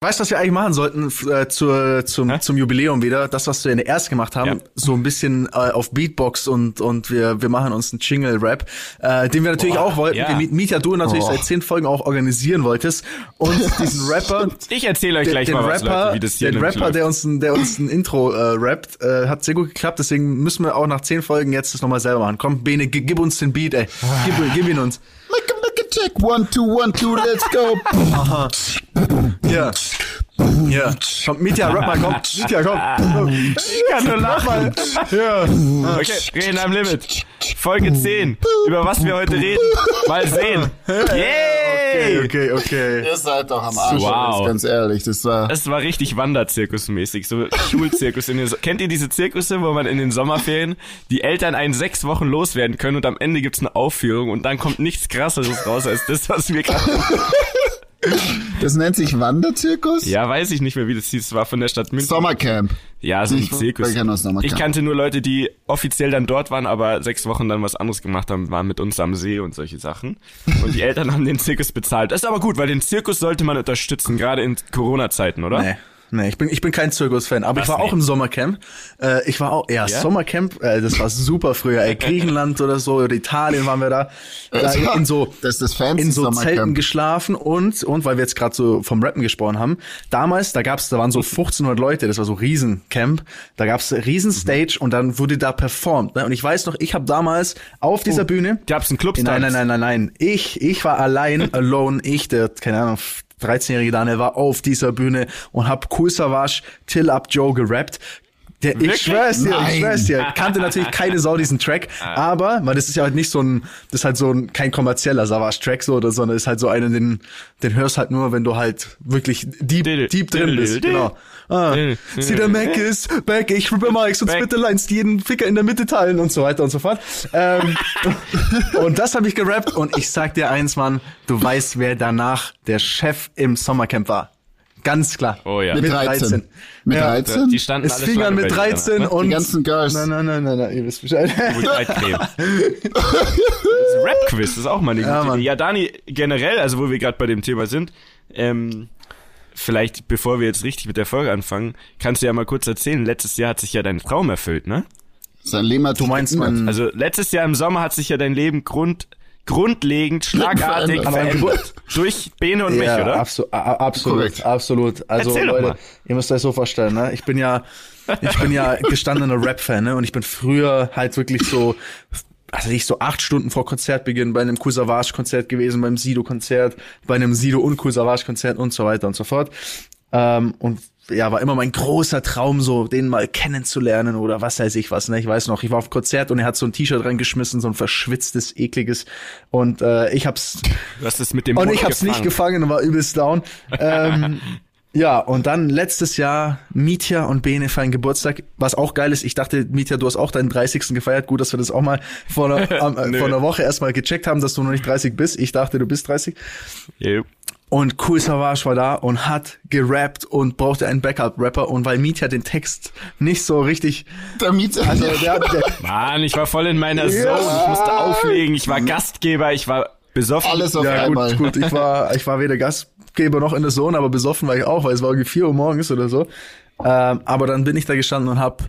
Weißt du, was wir eigentlich machen sollten äh, zur, zum, Hä? zum Jubiläum wieder? Das, was wir in der erst gemacht haben, Ja. so ein bisschen äh, auf Beatbox und, und wir, wir machen uns einen Jingle-Rap, äh, den wir natürlich Boah, auch wollten, ja. den Mi- Mietja du natürlich Oh. seit zehn Folgen auch organisieren wolltest. Und diesen Rapper, Ich erzähle euch den, gleich den mal was, Rapper, Leute, wie das hier den Rapper, läuft. der uns, ein, der uns ein Intro äh, rappt, äh, hat sehr gut geklappt. Deswegen müssen wir auch nach zehn Folgen jetzt das nochmal selber machen. Komm, Bene, gi- gib uns den Beat, ey. Gib, gib ihn uns. Make a, make a check. One, two, one, two, let's go. Uh-huh. Ja. Ja. Komm, Mietja, rap mal, komm. Mietja, komm. Ich kann nur lachen. Ja. Okay, reden am Limit. Folge 10. Über was wir heute reden. Mal sehen. Yay! Okay, okay. Ihr seid doch am Arsch, Wow. ganz ehrlich. Das war. Es war richtig Wanderzirkusmäßig, so Schulzirkus. In den, so Kennt ihr diese Zirkusse, wo man in den Sommerferien die Eltern einen sechs Wochen loswerden können und am Ende gibt's eine Aufführung und dann kommt nichts krasseres raus als das, was wir gerade. Das nennt sich Wanderzirkus? Ja, weiß ich nicht mehr, wie das hieß. Es war von der Stadt München. Sommercamp. Ja, so ein Ich- Zirkus. ich kenn das Sommercamp. Ich kannte nur Leute, die offiziell dann dort waren, aber sechs Wochen dann was anderes gemacht haben, waren mit uns am See und solche Sachen. Und die Eltern haben den Zirkus bezahlt. Das ist aber gut, weil den Zirkus sollte man unterstützen, gerade in Corona-Zeiten, oder? Nee. Nee, ich bin, ich bin kein Zirkus-Fan, aber ich Was? war auch Nee. im Sommercamp. Äh, ich war auch, ja, Ja? Sommercamp, äh, das war super früher, ey, Griechenland oder so, oder Italien waren wir da. da in so, Das ist das in so. Zelten geschlafen und, und weil wir jetzt gerade so vom Rappen gesprochen haben, damals, da gab's, da waren so 1500 Leute, das war so Riesencamp, da gab's Riesenstage und dann wurde da performt. Ne? Und ich weiß noch, ich habe damals auf dieser Bühne, Gab's einen Clubstanz? Nein, nein, nein, nein, nein. Ich, ich war allein, alone, ich, der, keine Ahnung, 13-jährige Daniel war auf dieser Bühne und hab Cool Savage, Till Up Joe gerappt. Der, ich schwör's dir, ich Nein. schwör's dir. Kannte natürlich keine Sau diesen Track, aber, weil das ist ja halt nicht so ein, das ist halt so ein, kein kommerzieller Savage-Track so, oder, sondern ist halt so einen, den, den hörst halt nur, wenn du halt wirklich deep, deep drin bist, genau. Ah, see der Mac ist back, ich rippe Mike, sonst Back. bitte Lines, die jeden Ficker in der Mitte teilen und so weiter und so fort. Ähm, und das habe ich gerappt und ich sag dir eins, Mann, du weißt, wer danach der Chef im Sommercamp war. Ganz klar. Oh ja. Mit 13. Mit Ja. 13? Die standen Es alle fing an mit bei dir 13 danach, ne? und... Die ganzen Girls. Nein, nein, nein, nein, nein, ihr wisst Bescheid. Das Rap-Quiz ist auch mal eine gute Ja, ja. Idee. Ja, Dani, generell, also wo wir gerade bei dem Thema sind, ähm, vielleicht bevor wir jetzt richtig mit der Folge anfangen, kannst du ja mal kurz erzählen, letztes Jahr hat sich ja dein Traum erfüllt, ne? Sein Leben hat Du meinst, man... Also letztes Jahr im Sommer hat sich ja dein Leben grund, grundlegend, schlagartig verändert. Durch Bene und mich, ja, oder? abso a- absolut, Korrekt. absolut. Also Erzähl doch Leute, mal. ihr müsst euch so vorstellen, ne? Ich bin ja, ich bin ja gestandener Rap-Fan, ne? Und ich bin früher halt wirklich so, also ich so acht Stunden vor Konzertbeginn bei einem Cool Savage Konzert gewesen, beim Sido Konzert, bei einem Sido und Cool Savage Konzert und so weiter und so fort. Ähm, und ja, war immer mein großer Traum, so den mal kennenzulernen oder was weiß ich was. Ne? Ich weiß noch, ich war auf Konzert und er hat so ein T-Shirt reingeschmissen, so ein verschwitztes, ekliges. Und äh, ich hab's Du hast es mit dem und Mund ich hab's nicht gefangen und war übelst down. ähm, ja, und dann letztes Jahr Mietja und Bene feiern Geburtstag, was auch geil ist. Ich dachte, Mietja, du hast auch deinen 30. gefeiert. Gut, dass wir das auch mal vor einer, äh, vor einer Woche erstmal gecheckt haben, dass du noch nicht 30 bist. Ich dachte, du bist 30. Ja. Und Cool Savage war da und hat gerappt und brauchte einen Backup-Rapper. Und weil Mietja den Text nicht so richtig, Damit, also der, hat- der, Mann, ich war voll in meiner Zone, Ja. ich musste auflegen, ich war Gastgeber, ich war besoffen. alles auf Ja, einmal. gut, gut. Ich war, ich war weder Gastgeber noch in der Zone, aber besoffen war ich auch, weil es war irgendwie 4 Uhr morgens oder so. Ähm, aber dann bin ich da gestanden und hab,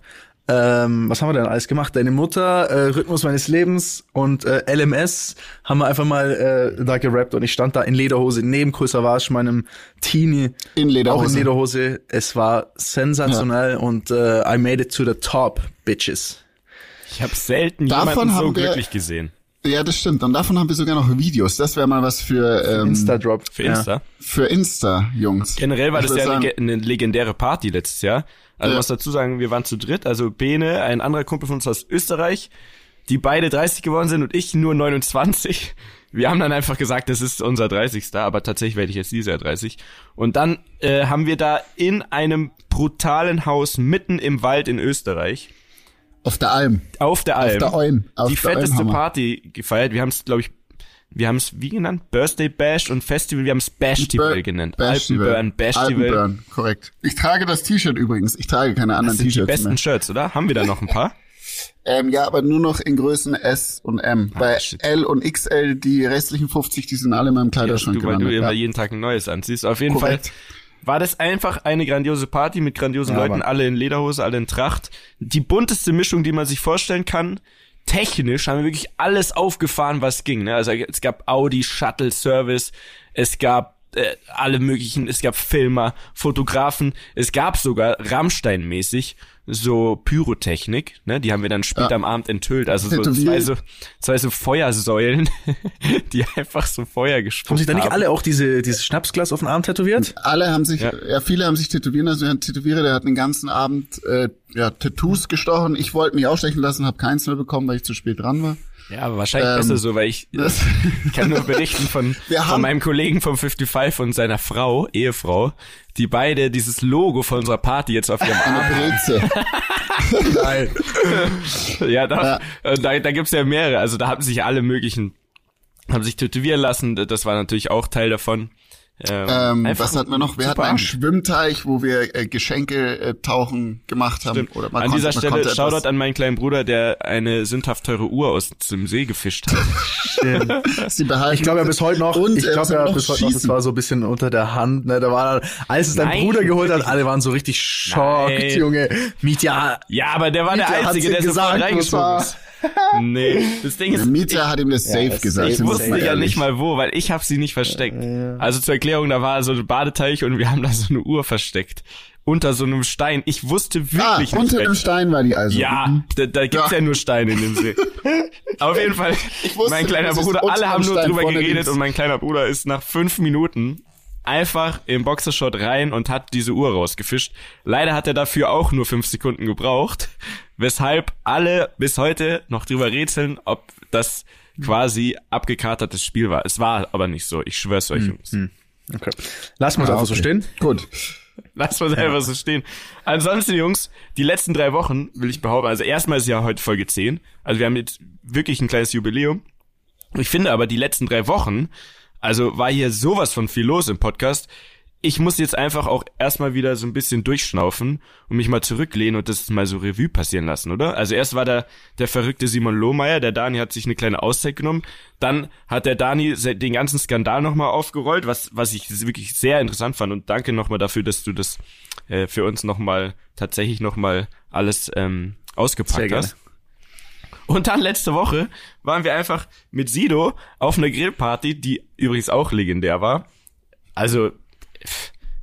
ähm, was haben wir denn alles gemacht? Deine Mutter, äh, Rhythmus meines Lebens und äh, LMS haben wir einfach mal äh, da gerappt und ich stand da in Lederhose neben Kool Savage, meinem Teenie. In Lederhose. Auch in Lederhose. Es war sensationell und äh, I made it to the top, bitches. Ich habe selten Davon jemanden so glücklich gesehen. Ja, das stimmt. Und davon haben wir sogar noch Videos. Das wäre mal was für, ähm, Insta-Drop. Für Insta. für Insta, Jungs. Generell war Ich das ja sagen, eine, eine legendäre Party letztes Jahr. Also Ja. muss dazu sagen, wir waren zu dritt, also Bene, ein anderer Kumpel von uns aus Österreich, die beide 30 geworden sind und ich nur 29. Wir haben dann einfach gesagt, das ist unser 30. Aber tatsächlich werde ich jetzt dieses Jahr 30. Und dann äh, haben wir da in einem brutalen Haus mitten im Wald in Österreich Auf der Alm. auf der Alm der Alm. Auf die der fetteste Alm. Party gefeiert. Wir haben es, glaube ich, wir haben es wie genannt? Birthday Bash und Festival. Wir haben es Bashtival genannt. Alpenburn, Bashtival. Alpenburn, korrekt. Ich trage das T-Shirt übrigens. Ich trage keine anderen Das sind die T-Shirts besten mehr. Shirts, oder? Haben wir da noch ein paar? Ähm, ja, aber nur noch in Größen S und M. Bei Ah, shit. L und XL, die restlichen 50, die sind alle in meinem Ja, Kleiderschrank du, weil du gelandet. immer Ja. jeden Tag ein neues anziehst. Auf jeden Korrekt. Fall war das einfach eine grandiose Party mit grandiosen Ja, Leuten, alle in Lederhose, alle in Tracht. Die bunteste Mischung, die man sich vorstellen kann. Technisch haben wir wirklich alles aufgefahren, was ging. Ne? Also es gab Audi Shuttle Service, es gab äh, alle möglichen, es gab Filmer, Fotografen, es gab sogar Rammstein-mäßig so Pyrotechnik, ne? Die haben wir dann später Ja. am Abend enthüllt. Also so zwei so, zwei so Feuersäulen, die einfach so Feuer gespuckt Haben sich da nicht haben. alle auch diese, dieses Schnapsglas auf den Arm tätowiert? Alle haben sich, Ja. ja, viele haben sich tätowieren lassen. Wir Tätowierer, der hat den ganzen Abend äh, ja, Tattoos gestochen. Ich wollte mich ausstechen lassen, habe keins mehr bekommen, weil ich zu spät dran war. Ja, aber wahrscheinlich Ähm, besser so, weil ich, das- ich kann nur berichten von, von haben- meinem Kollegen vom 55 und seiner Frau, Ehefrau, die beide dieses Logo von unserer Party jetzt auf ihrem Arm Breze. Nein. Ja, da, äh, da, da gibt's ja mehrere. Also da haben sich alle möglichen, haben sich tätowieren lassen. Das war natürlich auch Teil davon. Ähm, einfach was hatten wir noch? Wir hatten einen Abend. Schwimmteich, wo wir äh, Geschenke äh, tauchen gemacht haben. Stimmt. Oder man an konnte, dieser Stelle Shoutout an meinen kleinen Bruder, der eine sündhaft teure Uhr aus dem See gefischt hat. sie behalten. Ich glaube ja bis heute noch, Und, ich glaube ja bis heute noch, das war so ein bisschen unter der Hand, ne, da war dann, als es dein Nein, Bruder geholt hat, alle waren so richtig schockt, Nein. Junge. Mietja, Ja, aber der war der Mietja hat's Einzige, der gesagt, reingesprungen ist. Nee, das Ding Der ist, Mieter hat ihm das safe das- gesagt. ich wusste ja nicht mal wo, weil ich habe sie nicht versteckt. Also zur Erklärung, da war so ein Badeteich und wir haben da so eine Uhr versteckt. Unter so einem Stein. Ich wusste Ah, wirklich nicht. unter dem Stein war die also. Ja, Mhm. da, da gibt's ja. Ja. nur Steine in dem See. Auf jeden Fall, wusste, mein kleiner Bruder, alle haben nur Stein drüber geredet links. und mein kleiner Bruder ist nach fünf Minuten einfach im Boxershot rein und hat diese Uhr rausgefischt. Leider hat er dafür auch nur fünf Sekunden gebraucht, weshalb alle bis heute noch drüber rätseln, ob das quasi abgekatertes Spiel war. Es war aber nicht so, ich schwör's euch, Jungs. Okay. Lassen wir es Ah, einfach so okay. stehen. Gut. Lass mal selber so stehen. Ansonsten, Jungs, die letzten drei Wochen, will ich behaupten, also erstmal ist ja heute Folge 10. Also wir haben jetzt wirklich ein kleines Jubiläum. Ich finde aber, die letzten drei Wochen, also war hier sowas von viel los im Podcast. Ich muss jetzt einfach auch erstmal wieder so ein bisschen durchschnaufen und mich mal zurücklehnen und das mal so Revue passieren lassen, oder? Also erst war da der verrückte Simon Lohmeier, der Dani hat sich eine kleine Auszeit genommen. Dann hat der Dani den ganzen Skandal nochmal aufgerollt, was, was ich wirklich sehr interessant fand. Und danke nochmal dafür, dass du das äh, für uns nochmal, tatsächlich nochmal alles ähm, ausgepackt hast. Und dann letzte Woche waren wir einfach mit Sido auf einer Grillparty, die übrigens auch legendär war. Also,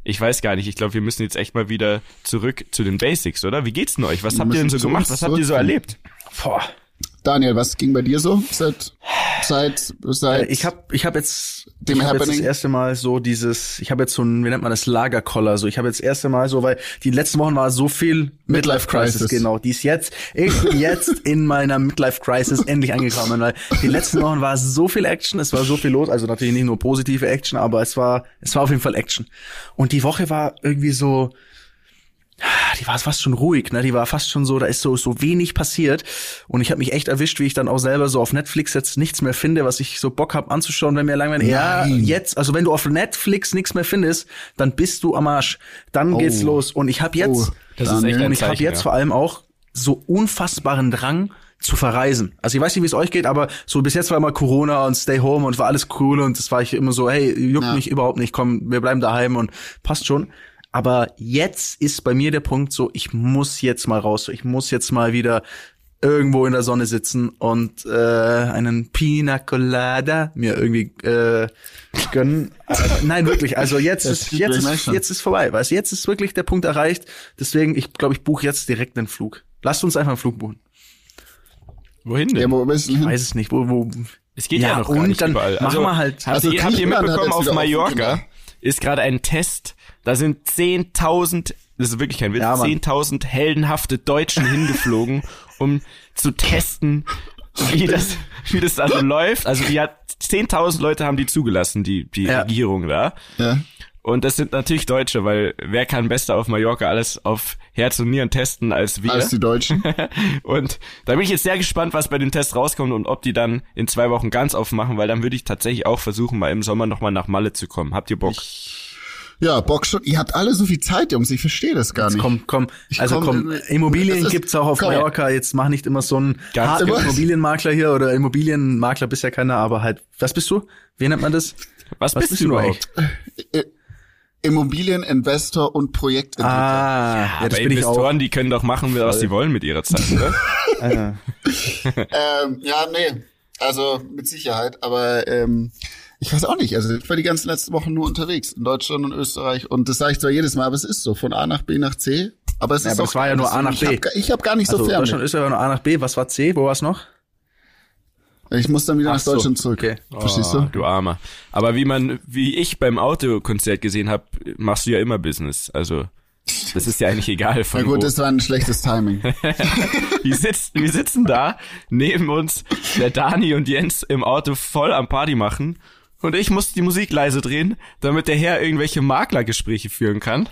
ich weiß gar nicht. Ich glaube, wir müssen jetzt echt mal wieder zurück zu den Basics, oder? Wie geht's denn euch? Was Wir habt ihr denn so gemacht? Was habt ihr so erlebt? Boah. Daniel, was ging bei dir so seit seit seit Äh, Ich habe ich hab jetzt, Dem ich hab jetzt das erste Mal so dieses, ich habe jetzt so ein, wie nennt man das, Lagerkoller, so ich habe jetzt das erste Mal so, weil die letzten Wochen war so viel Midlife Crisis, Crisis. genau, die ist jetzt, ich bin jetzt in meiner Midlife Crisis endlich angekommen, weil die letzten Wochen war so viel Action, es war so viel los, also natürlich nicht nur positive Action, aber es war, es war auf jeden Fall Action. Und die Woche war irgendwie so, die war fast schon ruhig, ne? Die war fast schon so, da ist so so wenig passiert und ich habe mich echt erwischt, wie ich dann auch selber so auf Netflix jetzt nichts mehr finde, was ich so Bock hab anzuschauen, wenn mir langweilig. Ja, jetzt, also wenn du auf Netflix nichts mehr findest, dann bist du am Arsch. Dann geht's los und ich habe jetzt Oh, Das ist echt und ich habe jetzt ja. vor allem auch so unfassbaren Drang zu verreisen. Also ich weiß nicht, wie es euch geht, aber so bis jetzt war immer Corona und Stay Home und war alles cool und das war ich immer so, hey, juckt Ja. mich überhaupt nicht, komm, wir bleiben daheim und passt schon. Aber jetzt ist bei mir der Punkt so, ich muss jetzt mal raus, ich muss jetzt mal wieder irgendwo in der Sonne sitzen und äh, einen Pina Colada mir irgendwie äh, gönnen. Äh, nein, wirklich. Also jetzt ist jetzt ist, jetzt ist vorbei. Weißt, jetzt ist wirklich der Punkt erreicht. Deswegen, ich glaube, ich buche jetzt direkt einen Flug. Lasst uns einfach einen Flug buchen. Wohin denn? ja, wo hin? Weiß es nicht. Wo, wo, Es geht ja, Ja, noch gar und nicht dann überall. machen Also, wir halt- Habt, Also ihr, habt ihr Griechenland hat mitbekommen, auf Mallorca genau. Ist gerade ein Test. Da sind 10.000, das ist wirklich kein Witz, Ja, Mann. 10.000 heldenhafte Deutschen hingeflogen, um zu testen, wie das, wie das also läuft. Also die hat 10.000 Leute haben die zugelassen, die die Ja. Regierung da. Ja. Und das sind natürlich Deutsche, weil wer kann besser auf Mallorca alles auf Herz und Nieren testen als wir? Als die Deutschen. Und da bin ich jetzt sehr gespannt, was bei den Tests rauskommt und ob die dann in zwei Wochen ganz aufmachen, weil dann würde ich tatsächlich auch versuchen, mal im Sommer nochmal nach Malle zu kommen. Habt ihr Bock? Ja, Bock schon. Ihr habt alle so viel Zeit, Jungs. Ich verstehe das gar nicht. komm, komm. Ich Also komm, komm, äh, Immobilien ist- gibt's auch auf komm. Mallorca. Jetzt mach nicht immer so ein Ganz harter genau. Immobilienmakler hier oder Immobilienmakler bist ja keiner, aber halt, was bist du? Wie nennt man das? Was, Was bist, bist du du überhaupt? Immobilieninvestor und Projektentwickler. Ah, ja, Aber das bin ich auch. Investoren, die können doch machen, was sie wollen mit ihrer Zeit, oder? Ah, Ähm, ja, nee, also mit Sicherheit, aber ähm, ich weiß auch nicht. Also ich war die ganzen letzten Wochen nur unterwegs in Deutschland und Österreich und das sage ich zwar jedes Mal, aber es ist so von A nach B nach C. Aber es Ja, ist aber auch es war ja nur A nach ich B. Hab, ich habe gar nicht so also fern. Deutschland, Österreich war nur A nach B. Was war C? Wo war es noch? Ich muss dann wieder Ach nach so, Deutschland zurück. okay. Verstehst Oh, du? Du Armer. Aber wie man, wie ich beim Autokonzert gesehen habe, machst du ja immer Business. Also das ist ja eigentlich egal von Na gut, wo. das war ein schlechtes Timing. Wir sitzen, wir sitzen da, neben uns der Dani und Jens im Auto voll am Party machen und ich muss die Musik leise drehen, damit der Herr irgendwelche Maklergespräche führen kann.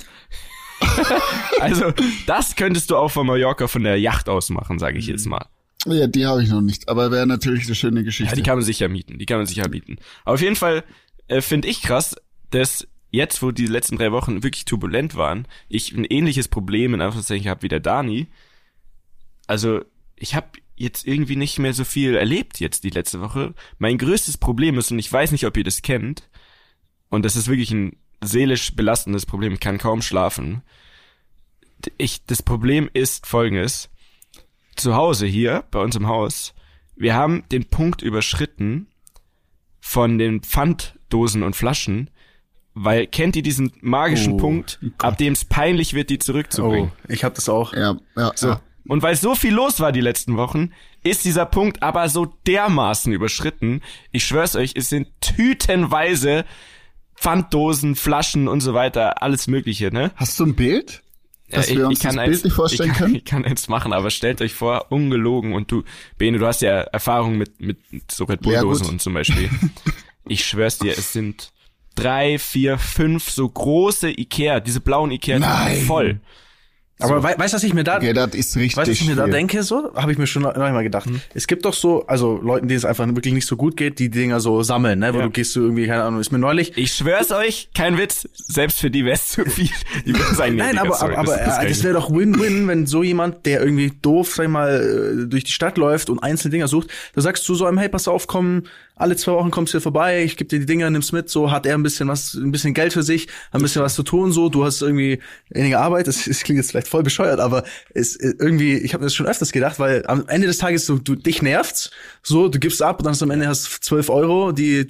also, das könntest du auch von Mallorca von der Yacht aus machen, sage ich jetzt mal. Ja, die habe ich noch nicht, aber wäre natürlich eine schöne Ja, Geschichte. die kann man sicher mieten, die kann man sicher mieten. Aber auf jeden Fall äh, finde ich krass, dass jetzt, wo die letzten drei Wochen wirklich turbulent waren, ich ein ähnliches Problem in Anführungszeichen habe wie der Dani. Also ich habe jetzt irgendwie nicht mehr so viel erlebt jetzt die letzte Woche. Mein größtes Problem ist, und ich weiß nicht, ob ihr das kennt, und das ist wirklich ein seelisch belastendes Problem, ich kann kaum schlafen. Ich, das Problem ist folgendes. Zu Hause hier, bei uns im Haus, wir haben den Punkt überschritten von den Pfanddosen und Flaschen, weil kennt ihr diesen magischen Oh, Punkt, ab dem es peinlich wird, die zurückzubringen? Oh, ich habe das auch. ja, ja, So. ja. Und weil so viel los war die letzten Wochen, ist dieser Punkt aber so dermaßen überschritten. Ich schwör's euch, es sind tütenweise Pfanddosen, Flaschen und so weiter, alles mögliche, ne? Hast du ein Bild? Dass Ja, wir uns das eins- Bild nicht vorstellen ich kann, können? Ich kann eins machen, aber stellt euch vor, ungelogen und du, Bene, du hast ja Erfahrung mit, mit so Red Ja, Bull-Dosen gut. und zum Beispiel. ich schwör's dir, es sind drei, vier, fünf so große Ikea, diese blauen Ikea, Nein. voll. Aber wei weißt du, was ich mir da, Okay, das ist richtig weißt du, was ich mir da denke, so? Habe ich mir schon noch noch mal gedacht. Hm. Es gibt doch so, also Leuten, denen es einfach wirklich nicht so gut geht, die Dinger so sammeln, ne? Wo Ja. du gehst du irgendwie, keine Ahnung, ist mir neulich, Ich schwör's euch, kein Witz, selbst für die wär's zu viel. Die würden sagen, nee, Nein, aber, sorry, aber, aber das, das das, wäre doch Win-Win, wenn so jemand, der irgendwie doof, sag ich mal, äh, durch die Stadt läuft und einzelne Dinger sucht, da sagst du so einem, hey, pass auf, komm, alle zwei Wochen kommst du hier vorbei, ich gebe dir die Dinger, nimm's mit, so hat er ein bisschen was, ein bisschen Geld für sich, ein bisschen was zu tun, so, du hast irgendwie weniger Arbeit, das, das klingt jetzt vielleicht voll bescheuert, aber es äh, irgendwie, ich habe das schon öfters gedacht, weil am Ende des Tages so, du dich nervt's, so, du gibst ab und dann hast du am Ende hast 12 Euro, die,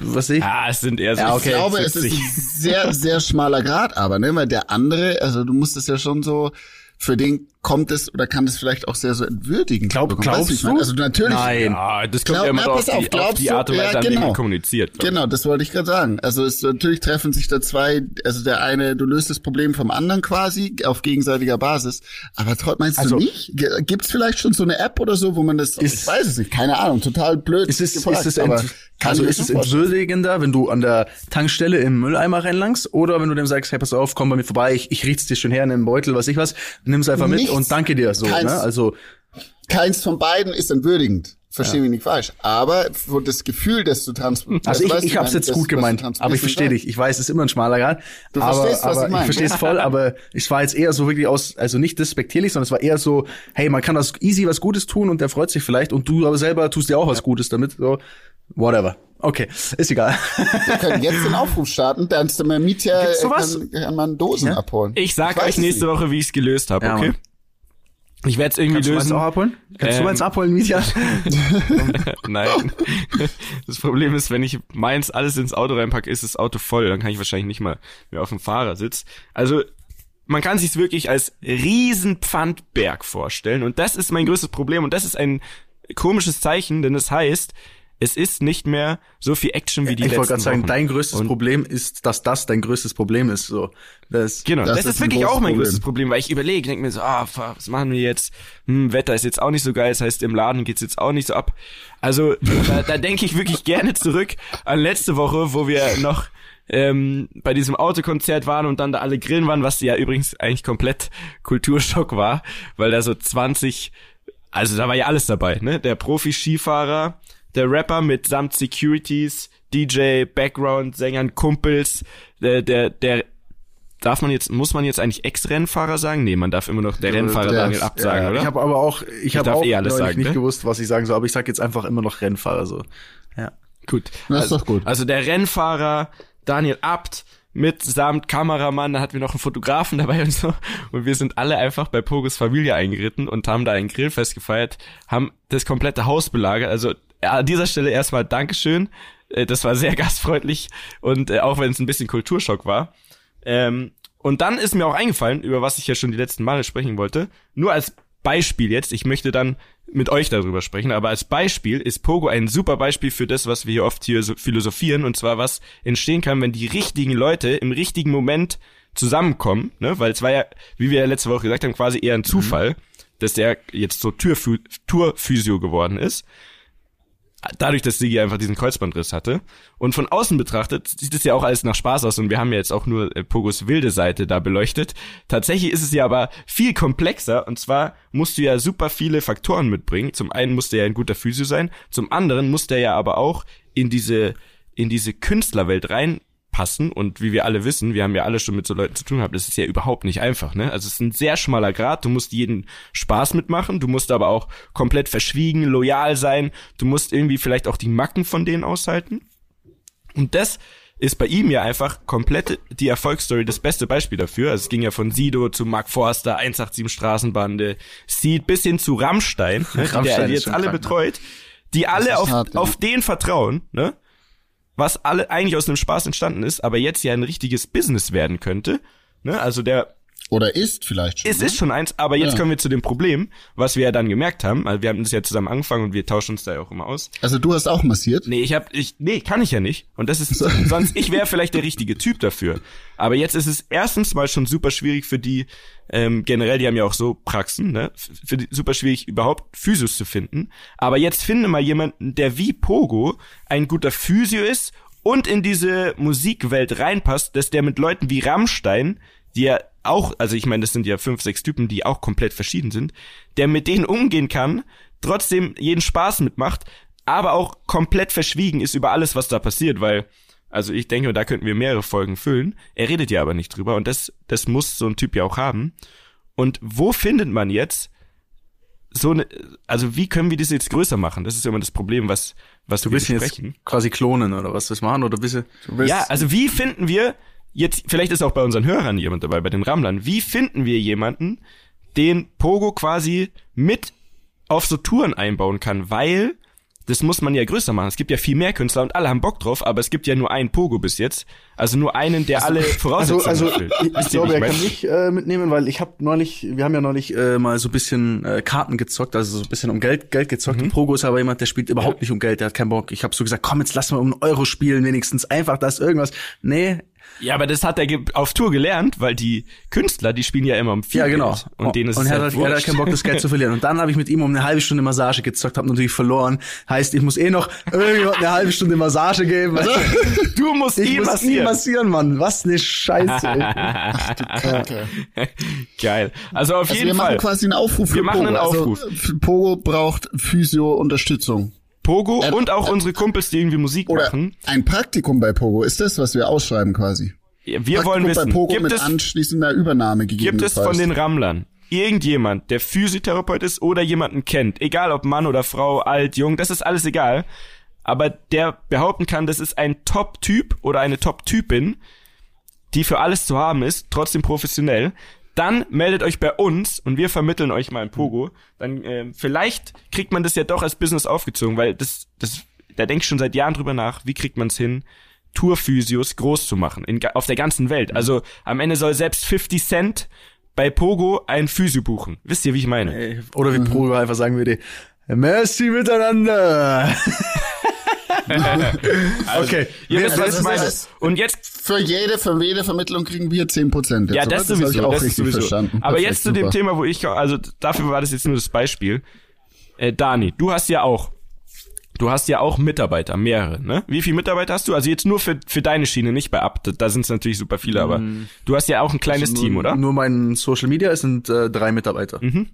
was ich, Ah, es sind eher so Ja, Ich okay, glaube, es ist 70. ein sehr, sehr schmaler Grad, aber, ne, weil der andere, also du musst es ja schon so, für den kommt es oder kann es vielleicht auch sehr so entwürdigen. Glaub- bekommen. Weißt glaubst meine? du? Also natürlich. Nein. Ja, das kommt Glaub- ja immer auf, auf, die, auf glaubst die du? Art und Ja, Weise, an der genau. man kommuniziert. Genau, das wollte ich gerade sagen. Also es natürlich treffen sich da zwei, also der eine, du löst das Problem vom anderen quasi auf gegenseitiger Basis. Aber meinst Also- du nicht? G- Gibt's vielleicht schon so eine App oder so, wo man das? Ist- ich weiß es nicht, keine Ahnung, total blöd. Ist es, gefragt, ist es, aber also ist es entwürdigender, wenn du an der Tankstelle im Mülleimer reinlangst oder wenn du dem sagst, hey, pass auf, komm bei mir vorbei, ich, ich riech's dir schon her in den Beutel, was ich was, nimm's einfach mit. Und danke dir so, Keins. ne? Also, Keins von beiden ist entwürdigend. Versteh mich nicht falsch. Aber für das Gefühl, dass du transportierst. also ich, ich hab's jetzt gut gemeint, aber ich verstehe dich. Ich weiß, es ist immer ein schmaler Grad. Du aber, verstehst, was aber ich meine. verstehe es voll, aber ich war jetzt eher so wirklich aus, also nicht despektierlich, sondern es war eher so, hey, man kann das easy was Gutes tun und der freut sich vielleicht und du aber selber tust dir auch was Gutes damit, so, whatever. Okay, ist egal. Wir können jetzt den Aufruf starten, dann ist der sowas? kann, kann man Dosen Ja? abholen. Ich sag euch es nächste nicht. Woche, wie ich's gelöst habe, Ja, okay? Ich werde es irgendwie Kannst du meins lösen. auch abholen? Kannst du Ähm, meins abholen, Mietja? Nein. Das Problem ist, wenn ich meins alles ins Auto reinpacke, ist das Auto voll. Dann kann ich wahrscheinlich nicht mal mehr auf dem Fahrersitz. Also man kann sich's wirklich als riesen Pfandberg vorstellen. Und das ist mein größtes Problem. Und das ist ein komisches Zeichen, denn das heißt, es ist nicht mehr so viel Action wie die ich wollte letzten gerade sagen, Wochen. dein größtes Und- Problem ist, dass das dein größtes Problem ist. So, das, Genau, das, Das ist, ist wirklich auch mein Problem. größtes Problem, weil ich überlege, denke mir so, ah, was machen wir jetzt? Hm, Wetter ist jetzt auch nicht so geil, das heißt, im Laden geht's jetzt auch nicht so ab. Also, da, da denke ich wirklich gerne zurück an letzte Woche, wo wir noch ähm, bei diesem Autokonzert waren und dann da alle grillen waren, was ja übrigens eigentlich komplett Kulturschock war, weil da so 20, also da war ja alles dabei, ne? Der Profi-Skifahrer, der Rapper mit samt Securities, DJ, Background, Sängern, Kumpels, der, der, der Darf man jetzt, muss man jetzt eigentlich Ex-Rennfahrer sagen? Nee, man darf immer noch der Rennfahrer der- Daniel absagen, ja, oder? Ich habe aber auch, ich, habe darf auch eh alles sagen, nicht ne? gewusst, was ich sagen soll, aber ich sag jetzt einfach immer noch Rennfahrer so. Ja. Gut. Das ist also, doch gut. Also der Rennfahrer, Daniel Abt mitsamt Kameramann, da hatten wir noch einen Fotografen dabei und so. Und wir sind alle einfach bei Pogos Familie eingeritten und haben da ein Grillfest gefeiert, haben das komplette Haus belagert. Also an dieser Stelle erstmal Dankeschön. Äh, das war sehr gastfreundlich und äh, auch wenn es ein bisschen Kulturschock war. Ähm, und dann ist mir auch eingefallen, über was ich ja schon die letzten Male sprechen wollte. Nur als Beispiel jetzt, ich möchte dann mit euch darüber sprechen, aber als Beispiel ist Pogo ein super Beispiel für das, was wir hier oft hier so philosophieren, und zwar was entstehen kann, wenn die richtigen Leute im richtigen Moment zusammenkommen, ne? weil es war ja, wie wir ja letzte Woche gesagt haben, quasi eher ein Zufall, mhm. dass der jetzt so Tourphysio geworden ist dadurch, dass Sigi einfach diesen Kreuzbandriss hatte. Und von außen betrachtet sieht es ja auch alles nach Spaß aus und wir haben ja jetzt auch nur äh, Pogos wilde Seite da beleuchtet. Tatsächlich ist es ja aber viel komplexer und zwar musst du ja super viele Faktoren mitbringen. Zum einen musst du ja ein guter Physio sein, zum anderen musst du ja aber auch in diese in diese Künstlerwelt rein passen. Und wie wir alle wissen, wir haben ja alle schon mit so Leuten zu tun gehabt, das ist ja überhaupt nicht einfach. Ne? Also es ist ein sehr schmaler Grad. Du musst jeden Spaß mitmachen, du musst aber auch komplett verschwiegen, loyal sein. Du musst irgendwie vielleicht auch die Macken von denen aushalten. Und das ist bei ihm ja einfach komplett die Erfolgsstory das beste Beispiel dafür. Also es ging ja von Sido zu Mark Forster, 187 Straßenbande, Seed bis hin zu Rammstein, ne, Rammstein der jetzt alle krank, ne? betreut, die alle auf, hart, ja. auf den vertrauen, ne? Was alle eigentlich aus einem Spaß entstanden ist, aber jetzt ja ein richtiges Business werden könnte. Ne? Also der oder ist vielleicht schon. Es ne? ist schon eins, aber jetzt ja. kommen wir zu dem Problem, was wir ja dann gemerkt haben. Also wir haben das ja zusammen angefangen und wir tauschen uns da ja auch immer aus. Also du hast auch massiert? Nee, ich hab, ich, nee, kann ich ja nicht. Und das ist, sonst, ich wäre vielleicht der richtige Typ dafür. Aber jetzt ist es erstens mal schon super schwierig für die, ähm, generell, die haben ja auch so Praxen, ne? Für die, super schwierig überhaupt Physios zu finden. Aber jetzt finde mal jemanden, der wie Pogo ein guter Physio ist und in diese Musikwelt reinpasst, dass der mit Leuten wie Rammstein, die ja auch, also ich meine, das sind ja fünf, sechs Typen, die auch komplett verschieden sind, der mit denen umgehen kann, trotzdem jeden Spaß mitmacht, aber auch komplett verschwiegen ist über alles, was da passiert, weil, also ich denke, da könnten wir mehrere Folgen füllen. Er redet ja aber nicht drüber und das, das muss so ein Typ ja auch haben. Und wo findet man jetzt so eine, also wie können wir das jetzt größer machen? Das ist immer das Problem, was, was du willst jetzt quasi klonen oder was das machen oder bist du, du Ja, also wie finden wir jetzt, vielleicht ist auch bei unseren Hörern jemand dabei, bei den Rammlern, wie finden wir jemanden, den Pogo quasi mit auf so Touren einbauen kann, weil das muss man ja größer machen. Es gibt ja viel mehr Künstler und alle haben Bock drauf, aber es gibt ja nur einen Pogo bis jetzt. Also nur einen, der also, alle Voraussetzungen also, also, Ich, ich glaube, er kann mich äh, mitnehmen, weil ich habe neulich, wir haben ja neulich äh, mal so bisschen äh, Karten gezockt, also so ein bisschen um Geld, Geld gezockt. Mhm. Pogo ist aber jemand, der spielt überhaupt ja. nicht um Geld, der hat keinen Bock. Ich habe so gesagt, komm, jetzt lass mal um einen Euro spielen, wenigstens einfach das irgendwas. Nee, ja, aber das hat er auf Tour gelernt, weil die Künstler, die spielen ja immer um viel Ja, genau. Geld. Und denen ist und es er, halt hat, er hat keinen Bock, das Geld zu verlieren. Und dann habe ich mit ihm um eine halbe Stunde Massage gezockt, habe natürlich verloren. Heißt, ich muss eh noch irgendjemand eine halbe Stunde Massage geben. Also, du musst ich ihn muss massieren. ihn massieren, Mann. Was eine Scheiße. Ach, du Kacke. Geil. Also auf also jeden wir Fall. Wir machen quasi einen Aufruf wir machen einen also, Aufruf. Also, Pogo braucht Physio-Unterstützung. Pogo äh, und auch äh, unsere Kumpels, die irgendwie Musik oder machen. Ein Praktikum bei Pogo ist das, was wir ausschreiben quasi. Wir Praktikum wollen wissen, bei Pogo gibt mit es, anschließender Übernahme Gibt es von den Rammlern irgendjemand, der Physiotherapeut ist oder jemanden kennt, egal ob Mann oder Frau, alt, jung, das ist alles egal, aber der behaupten kann, das ist ein Top-Typ oder eine Top-Typin, die für alles zu haben ist, trotzdem professionell, dann meldet euch bei uns und wir vermitteln euch mal ein Pogo. Dann äh, vielleicht kriegt man das ja doch als Business aufgezogen, weil das, das, da denke ich schon seit Jahren drüber nach, wie kriegt man es hin, Tourphysios groß zu machen, in, auf der ganzen Welt. Also am Ende soll selbst 50 Cent bei Pogo ein Physio buchen. Wisst ihr, wie ich meine? Oder wie Pogo einfach sagen würde, Merci miteinander. also, okay, ihr wisst, was ich meine. Und jetzt für jede, für jede Vermittlung kriegen wir 10 Prozent. Ja, das, das sowieso, das, das sowieso. Verstanden. Aber Perfekt, jetzt zu super. dem Thema, wo ich, also dafür war das jetzt nur das Beispiel. Äh, Dani, du hast ja auch Du hast ja auch Mitarbeiter, mehrere, ne? Wie viele Mitarbeiter hast du? Also jetzt nur für, für deine Schiene, nicht bei Abt. Da sind es natürlich super viele, aber mm. du hast ja auch ein kleines also nur, Team, oder? Nur mein Social Media es sind äh, drei Mitarbeiter. Mhm.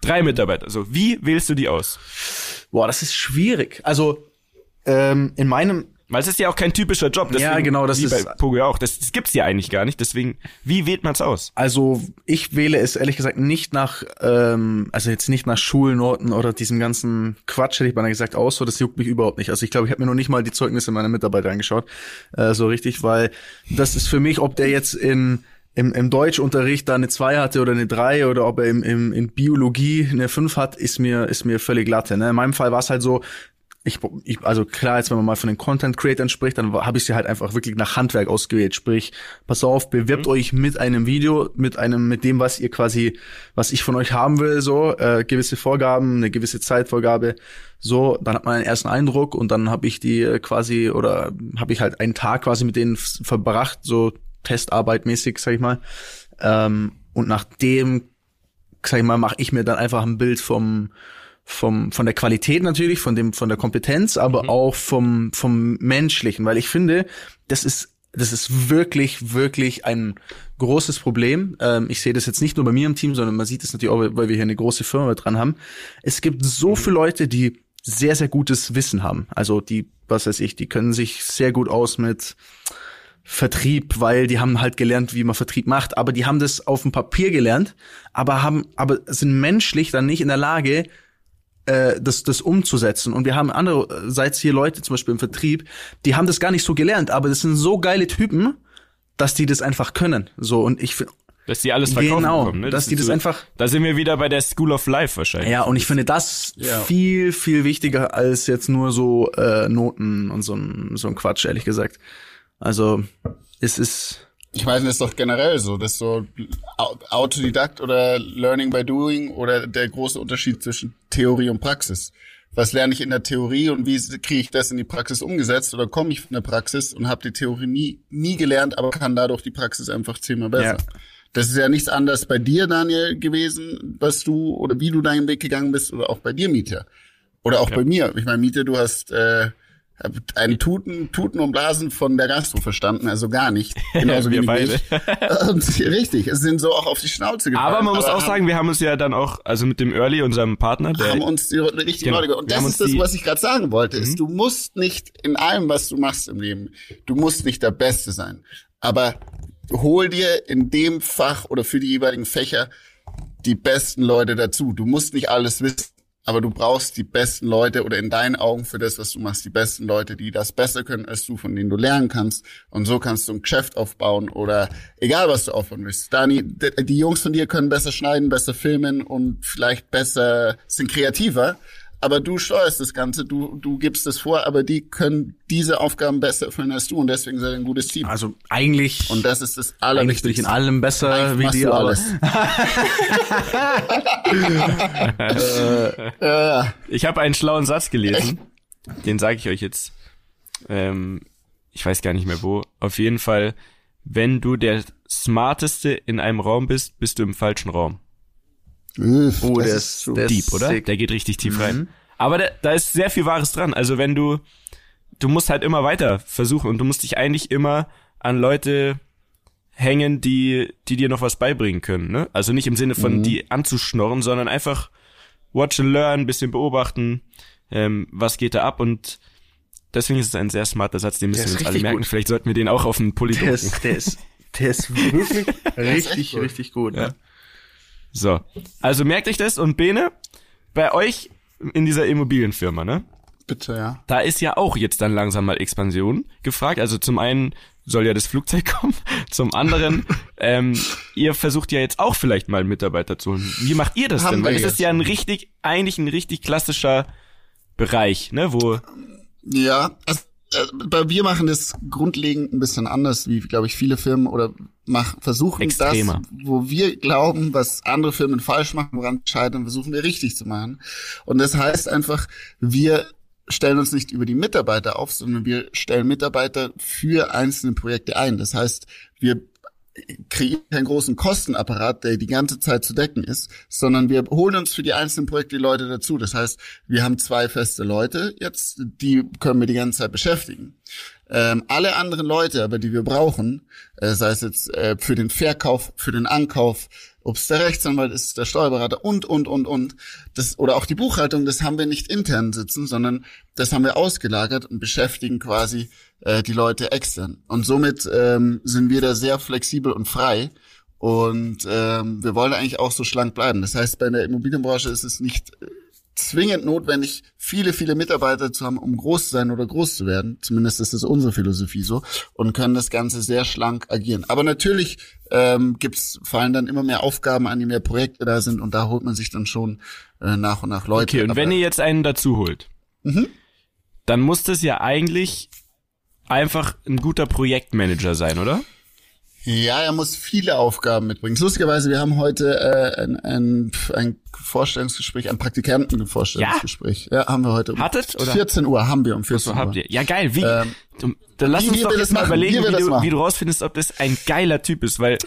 Drei Mitarbeiter. So, wie wählst du die aus? Boah, das ist schwierig. Also ähm, in meinem Weil es ist ja auch kein typischer Job. Deswegen, Ja, genau, das wie ist- bei Pogo auch. Das, das gibt's ja eigentlich gar nicht. Deswegen, wie wählt man's aus? Also ich wähle es ehrlich gesagt nicht nach, ähm, also jetzt nicht nach Schulnoten oder diesem ganzen Quatsch, hätte ich beinahe gesagt, aus, so das juckt mich überhaupt nicht. Also ich glaube, ich habe mir noch nicht mal die Zeugnisse meiner Mitarbeiter angeschaut, äh, so richtig, weil das ist für mich, ob der jetzt in im, im Deutschunterricht da eine 2 hatte oder eine 3 oder ob er im, im, in Biologie eine 5 hat, ist mir, ist mir völlig glatte. Ne? In meinem Fall war es halt so, ich, ich, also klar, jetzt wenn man mal von den Content Creatern spricht, dann habe ich sie halt einfach wirklich nach Handwerk ausgewählt. Sprich, pass auf, bewirbt euch mit einem Video, mit einem, mit dem, was ihr quasi, was ich von euch haben will, so äh, gewisse Vorgaben, eine gewisse Zeitvorgabe. So, dann hat man einen ersten Eindruck und dann habe ich die äh, quasi oder habe ich halt einen Tag quasi mit denen verbracht, so Testarbeit mäßig, sag ich mal. Ähm, und nachdem sag ich mal, mache ich mir dann einfach ein Bild vom vom von der Qualität natürlich, von dem von der Kompetenz, aber auch vom vom menschlichen, weil ich finde, das ist das ist wirklich wirklich ein großes Problem. Ähm, ich sehe das jetzt nicht nur bei mir im Team, sondern man sieht es natürlich auch, weil wir hier eine große Firma dran haben. Es gibt so viele Leute, die sehr sehr gutes Wissen haben. Also die, was weiß ich, die können sich sehr gut aus mit Vertrieb, weil die haben halt gelernt, wie man Vertrieb macht, aber die haben das auf dem Papier gelernt, aber haben, aber sind menschlich dann nicht in der Lage, äh, das, das umzusetzen. Und wir haben andererseits hier Leute, zum Beispiel im Vertrieb, die haben das gar nicht so gelernt, aber das sind so geile Typen, dass die das einfach können. So, und ich finde, Dass die alles verkaufen Genau, bekommen, ne? dass die ist das einfach- Da sind wir wieder bei der School of Life wahrscheinlich. ja, und ich finde das Ja. viel, viel wichtiger als jetzt nur so äh, Noten und so ein, so ein Quatsch, ehrlich gesagt. Also, es ist, Ich meine, das ist doch generell so, dass so Au- Autodidakt oder Learning by Doing oder der große Unterschied zwischen Theorie und Praxis. Was lerne ich in der Theorie und wie kriege ich das in die Praxis umgesetzt oder komme ich von der Praxis und habe die Theorie nie, nie gelernt, aber kann dadurch die Praxis einfach zehnmal besser. Ja. Das ist ja nichts anderes bei dir, Daniel, gewesen, was du oder wie du deinen Weg gegangen bist oder auch bei dir, Mieter. Oder auch bei mir. Ich meine, Mieter, du hast äh, ein Tuten, Tuten und Blasen von der Gastro verstanden, also gar nicht. Genauso wenig beide. Und richtig, es sind so auch auf die Schnauze gefallen. Aber man muss auch haben, sagen, wir haben uns ja dann auch, also mit dem Early, unserem Partner, der haben uns die richtigen Genau. Leute Und das ist das, Mhm. was ich gerade sagen wollte. Ist, du musst nicht in allem, was du machst im Leben, du musst nicht der Beste sein. Aber hol dir in dem Fach oder für die jeweiligen Fächer die besten Leute dazu. Du musst nicht alles wissen, aber du brauchst die besten Leute oder in deinen Augen für das, was du machst, die besten Leute, die das besser können als du, von denen du lernen kannst. Und so kannst du ein Geschäft aufbauen oder egal, was du aufbauen willst. Dani, die Jungs von dir können besser schneiden, besser filmen und vielleicht besser, sind kreativer. Aber du steuerst das Ganze, du, du gibst es vor, aber die können diese Aufgaben besser erfüllen als du und deswegen seid ihr ein gutes Team. also eigentlich, Und das ist das eigentlich bin ich in Allerwichtigste. allem besser Eigentlich wie die, alles. äh, Ich habe einen schlauen Satz gelesen. Den sage ich euch jetzt. Ähm, ich weiß gar nicht mehr wo. Auf jeden Fall, wenn du der Smarteste in einem Raum bist, bist du im falschen Raum. Üff, Oh, das der ist so der ist Deep, oder? sick. Der geht richtig tief rein. Aber da, da ist sehr viel Wahres dran. Also wenn du, du musst halt immer weiter versuchen und du musst dich eigentlich immer an Leute hängen, die, die dir noch was beibringen können. Ne? Also nicht im Sinne von die anzuschnorren, sondern einfach watch and learn, bisschen beobachten, ähm, was geht da ab und deswegen ist es ein sehr smarter Satz, den müssen wir uns alle merken. gut. Vielleicht sollten wir den auch auf den Pulli Der drucken. ist, der ist, der ist wirklich richtig, gut. richtig gut. Ja. Ne? So, also merkt euch das und Bene, bei euch in dieser Immobilienfirma, ne? Bitte, ja. Da ist ja auch jetzt dann langsam mal Expansion gefragt. Also zum einen soll ja das Flugzeug kommen, zum anderen, ähm, ihr versucht ja jetzt auch vielleicht mal Mitarbeiter zu holen. Wie macht ihr das Haben denn? Weil das ist ja ein richtig, eigentlich ein richtig klassischer Bereich, ne, wo, Ja, also, äh, wir machen das grundlegend ein bisschen anders, wie, glaube ich, viele Firmen oder mach, versuchen Extremer. das, wo wir glauben, was andere Firmen falsch machen, woran scheitern, versuchen wir richtig zu machen. Und das heißt einfach, wir stellen uns nicht über die Mitarbeiter auf, sondern wir stellen Mitarbeiter für einzelne Projekte ein. Das heißt, wir kreieren keinen großen Kostenapparat, der die ganze Zeit zu decken ist, sondern wir holen uns für die einzelnen Projekte die Leute dazu. Das heißt, wir haben zwei feste Leute jetzt, die können wir die ganze Zeit beschäftigen. Ähm, alle anderen Leute, aber die wir brauchen, äh, sei es jetzt äh, für den Verkauf, für den Ankauf, ob es der Rechtsanwalt ist, der Steuerberater und, und, und, und, das, oder auch die Buchhaltung, das haben wir nicht intern sitzen, sondern das haben wir ausgelagert und beschäftigen quasi äh, die Leute extern. Und somit ähm, sind wir da sehr flexibel und frei. Und ähm, wir wollen eigentlich auch so schlank bleiben. Das heißt, bei der Immobilienbranche ist es nicht äh, zwingend notwendig, viele, viele Mitarbeiter zu haben, um groß zu sein oder groß zu werden. Zumindest ist das unsere Philosophie so und können das Ganze sehr schlank agieren. Aber natürlich ähm, gibt's fallen dann immer mehr Aufgaben an, je mehr Projekte da sind und da holt man sich dann schon äh, nach und nach Leute. Okay, und Aber, wenn ihr jetzt einen dazu holt, Mhm. dann muss das ja eigentlich einfach ein guter Projektmanager sein, oder? Ja, er muss viele Aufgaben mitbringen. Lustigerweise, wir haben heute äh, ein, ein, ein Vorstellungsgespräch, ein Praktikantenvorstellungsgespräch. Ja? ja, haben wir heute um Hattet, oder? 14 Uhr haben wir um 14 So Uhr. Ja, geil. Wie, Ähm, dann lass uns doch jetzt mal machen, überlegen, wie du, wie du rausfindest, ob das ein geiler Typ ist, weil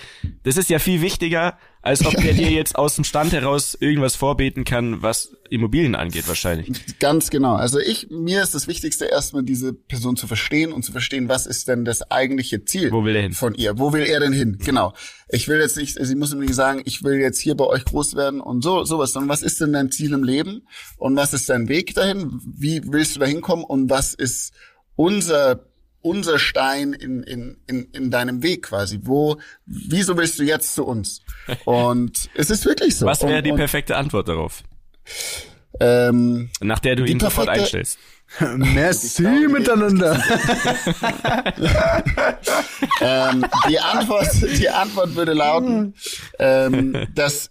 das ist ja viel wichtiger, als ob der dir jetzt aus dem Stand heraus irgendwas vorbeten kann, was Immobilien angeht, wahrscheinlich. Ganz genau. Also ich, mir ist das Wichtigste erstmal diese Person zu verstehen und zu verstehen, was ist denn das eigentliche Ziel Wo will er hin? von ihr? Wo will er denn hin? Genau. Ich will jetzt nicht, sie muss mir nicht sagen, ich will jetzt hier bei euch groß werden und so, sowas, sondern was ist denn dein Ziel im Leben? Und was ist dein Weg dahin? Wie willst du da hinkommen? Und was ist unser unser Stein in, in, in, in deinem Weg quasi. Wo, wieso willst du jetzt zu uns? Und es ist wirklich so. Was wäre die perfekte Antwort darauf? ähm, Nach der du ihn sofort einstellst. Merci miteinander. ähm, die Antwort, die Antwort würde lauten, ähm, dass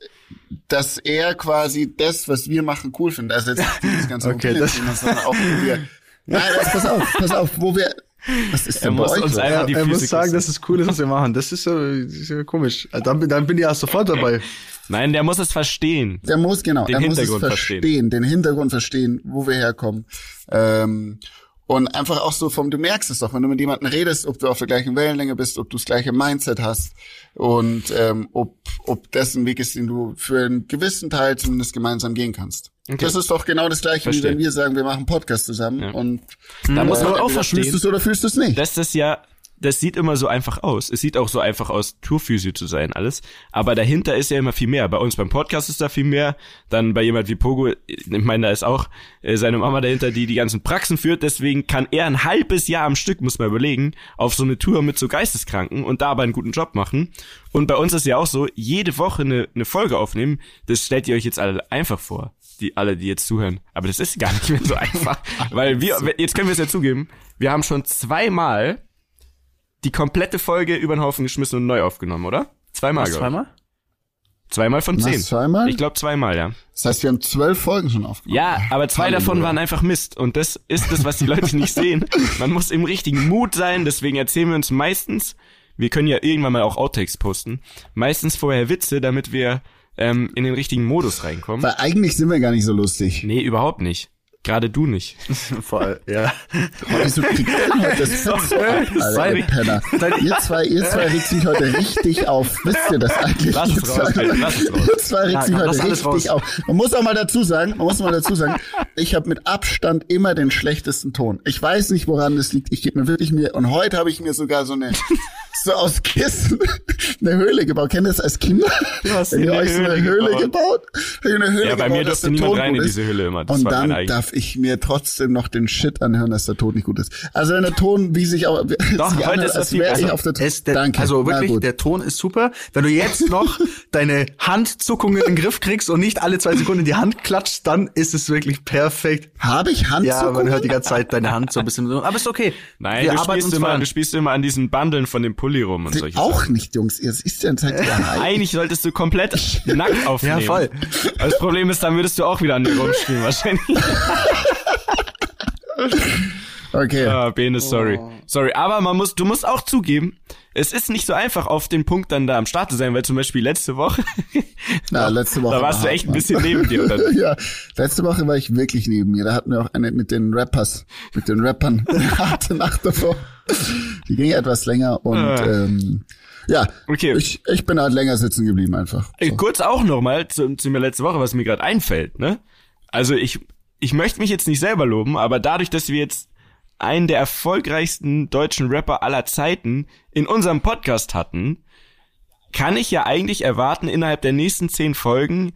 dass er quasi das, was wir machen, cool findet. Also jetzt dieses ganze Okay, das- Immobilienthema, sondern auch wir. Nein, das, pass auf, pass auf, wo wir. Was ist Er denn bei muss euch uns los? einfach Er, die er muss sagen, küssen. dass es cool ist, was wir machen. Das ist so, ist ja komisch. Also Dann, bin- dann bin ich ja sofort dabei. Nein, der muss es verstehen. Der muss genau, Den er muss es Hintergrund verstehen, verstehen. den Hintergrund verstehen, wo wir herkommen. Ähm, und einfach auch so vom, du merkst es doch, wenn du mit jemandem redest, ob du auf der gleichen Wellenlänge bist, ob du das gleiche Mindset hast und ähm, ob, ob das ein Weg ist, den du für einen gewissen Teil zumindest gemeinsam gehen kannst. Okay. Das ist doch genau das gleiche, Verstehe. wie wenn wir sagen, wir machen einen Podcast zusammen Ja. und Da muss man äh, auch verstehen, Fühlst du es oder fühlst du es nicht? dass das ja, das sieht immer so einfach aus. Es sieht auch so einfach aus, Tourphysio zu sein, alles. Aber dahinter ist ja immer viel mehr. Bei uns beim Podcast ist da viel mehr. Dann bei jemand wie Pogo, ich meine, da ist auch äh, seine Mama dahinter, die die ganzen Praxen führt. Deswegen kann er ein halbes Jahr am Stück, muss man überlegen, auf so eine Tour mit so Geisteskranken und dabei einen guten Job machen. Und bei uns ist ja auch so, jede Woche eine, eine Folge aufnehmen. Das stellt ihr euch jetzt alle einfach vor. Die, alle, die jetzt zuhören. Aber das ist gar nicht mehr so einfach. Weil wir, jetzt können wir es ja zugeben, wir haben schon zweimal die komplette Folge über den Haufen geschmissen und neu aufgenommen, oder? Zweimal, Was, glaub ich. zweimal? Zweimal von Was, zehn. zweimal? Ich glaube zweimal, ja. Das heißt, wir haben zwölf Folgen schon aufgenommen. Ja, aber zwei Halleluja. davon waren einfach Mist. Und das ist das, was die Leute nicht sehen. Man muss im richtigen Mut sein, deswegen erzählen wir uns meistens, wir können ja irgendwann mal auch Outtakes posten, meistens vorher Witze, damit wir ähm, in den richtigen Modus reinkommen. Weil eigentlich sind wir gar nicht so lustig. Nee, überhaupt nicht. Gerade du nicht. Vor allem, ja. Wieso kriegt ihr das Sorry. ihr Penner. Ihr zwei, ihr zwei regt mich heute richtig auf. Wisst ihr das eigentlich? Lass es Ihr zwei- raus, lass es raus. Ihr zwei regt komm, heute richtig raus. auf. Man muss auch mal dazu sagen, man muss mal dazu sagen, ich habe mit Abstand immer den schlechtesten Ton. Ich weiß nicht, woran das liegt. Ich gebe mir wirklich mir, und heute habe ich mir sogar so eine, so aus Kissen eine Höhle gebaut. Kennt ihr das als Kinder? Du hast Wenn ihr euch so eine Höhle gebaut. gebaut? Eine Höhle Ja, bei gebaut, mir durfte niemand Ton rein gut in ist. diese Höhle immer. Das und dann eigenes. Darf ich mir trotzdem noch den Shit anhören, dass der Ton nicht gut ist. Also wenn der Ton, wie sich auch, Doch, sich heute anhört, ist das wäre ich besser. auf der Es, der, Danke. Also wirklich, der Ton ist super. Wenn du jetzt noch deine Handzuckungen in den Griff kriegst und nicht alle zwei Sekunden die Hand klatscht, dann ist es wirklich perfekt. Habe ich Ja, Handzuckungen? man hört die ganze Zeit deine Hand so ein bisschen. Aber ist okay. Nein, Wir du arbeiten spielst, immer, du spielst immer an diesen Bundeln von dem Pulli rum und solche auch Sachen. nicht, Jungs. Ihr ist ja Zeit ja, Eigentlich solltest du komplett nackt aufnehmen. Ja, voll. Aber Das Problem ist, dann würdest du auch wieder an dir rumspielen wahrscheinlich. Okay. Ah, Bene, sorry. Sorry, aber man muss, du musst auch zugeben, es ist nicht so einfach, auf den Punkt dann da am Start zu sein, weil zum Beispiel letzte Woche, Na, letzte Woche. da warst du echt ein bisschen neben dir. Oder? Ja, letzte Woche war ich wirklich neben mir. Da hatten wir auch eine mit den Rappers, mit den Rappern eine harte Nacht davor. Die ging etwas länger und Ah. ähm, ja, Okay. ich, ich bin halt länger sitzen geblieben einfach. Äh, Kurz auch nochmal zu, zu mir letzte Woche, was mir gerade einfällt, ne? Also ich, ich möchte mich jetzt nicht selber loben, aber dadurch, dass wir jetzt einen der erfolgreichsten deutschen Rapper aller Zeiten in unserem Podcast hatten, kann ich ja eigentlich erwarten, innerhalb der nächsten zehn Folgen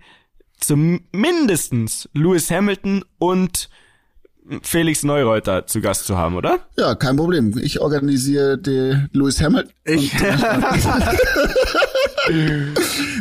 zumindestens Lewis Hamilton und Felix Neureuter zu Gast zu haben, oder? Ja, kein Problem. Ich organisiere die Lewis Hamilton. Ich,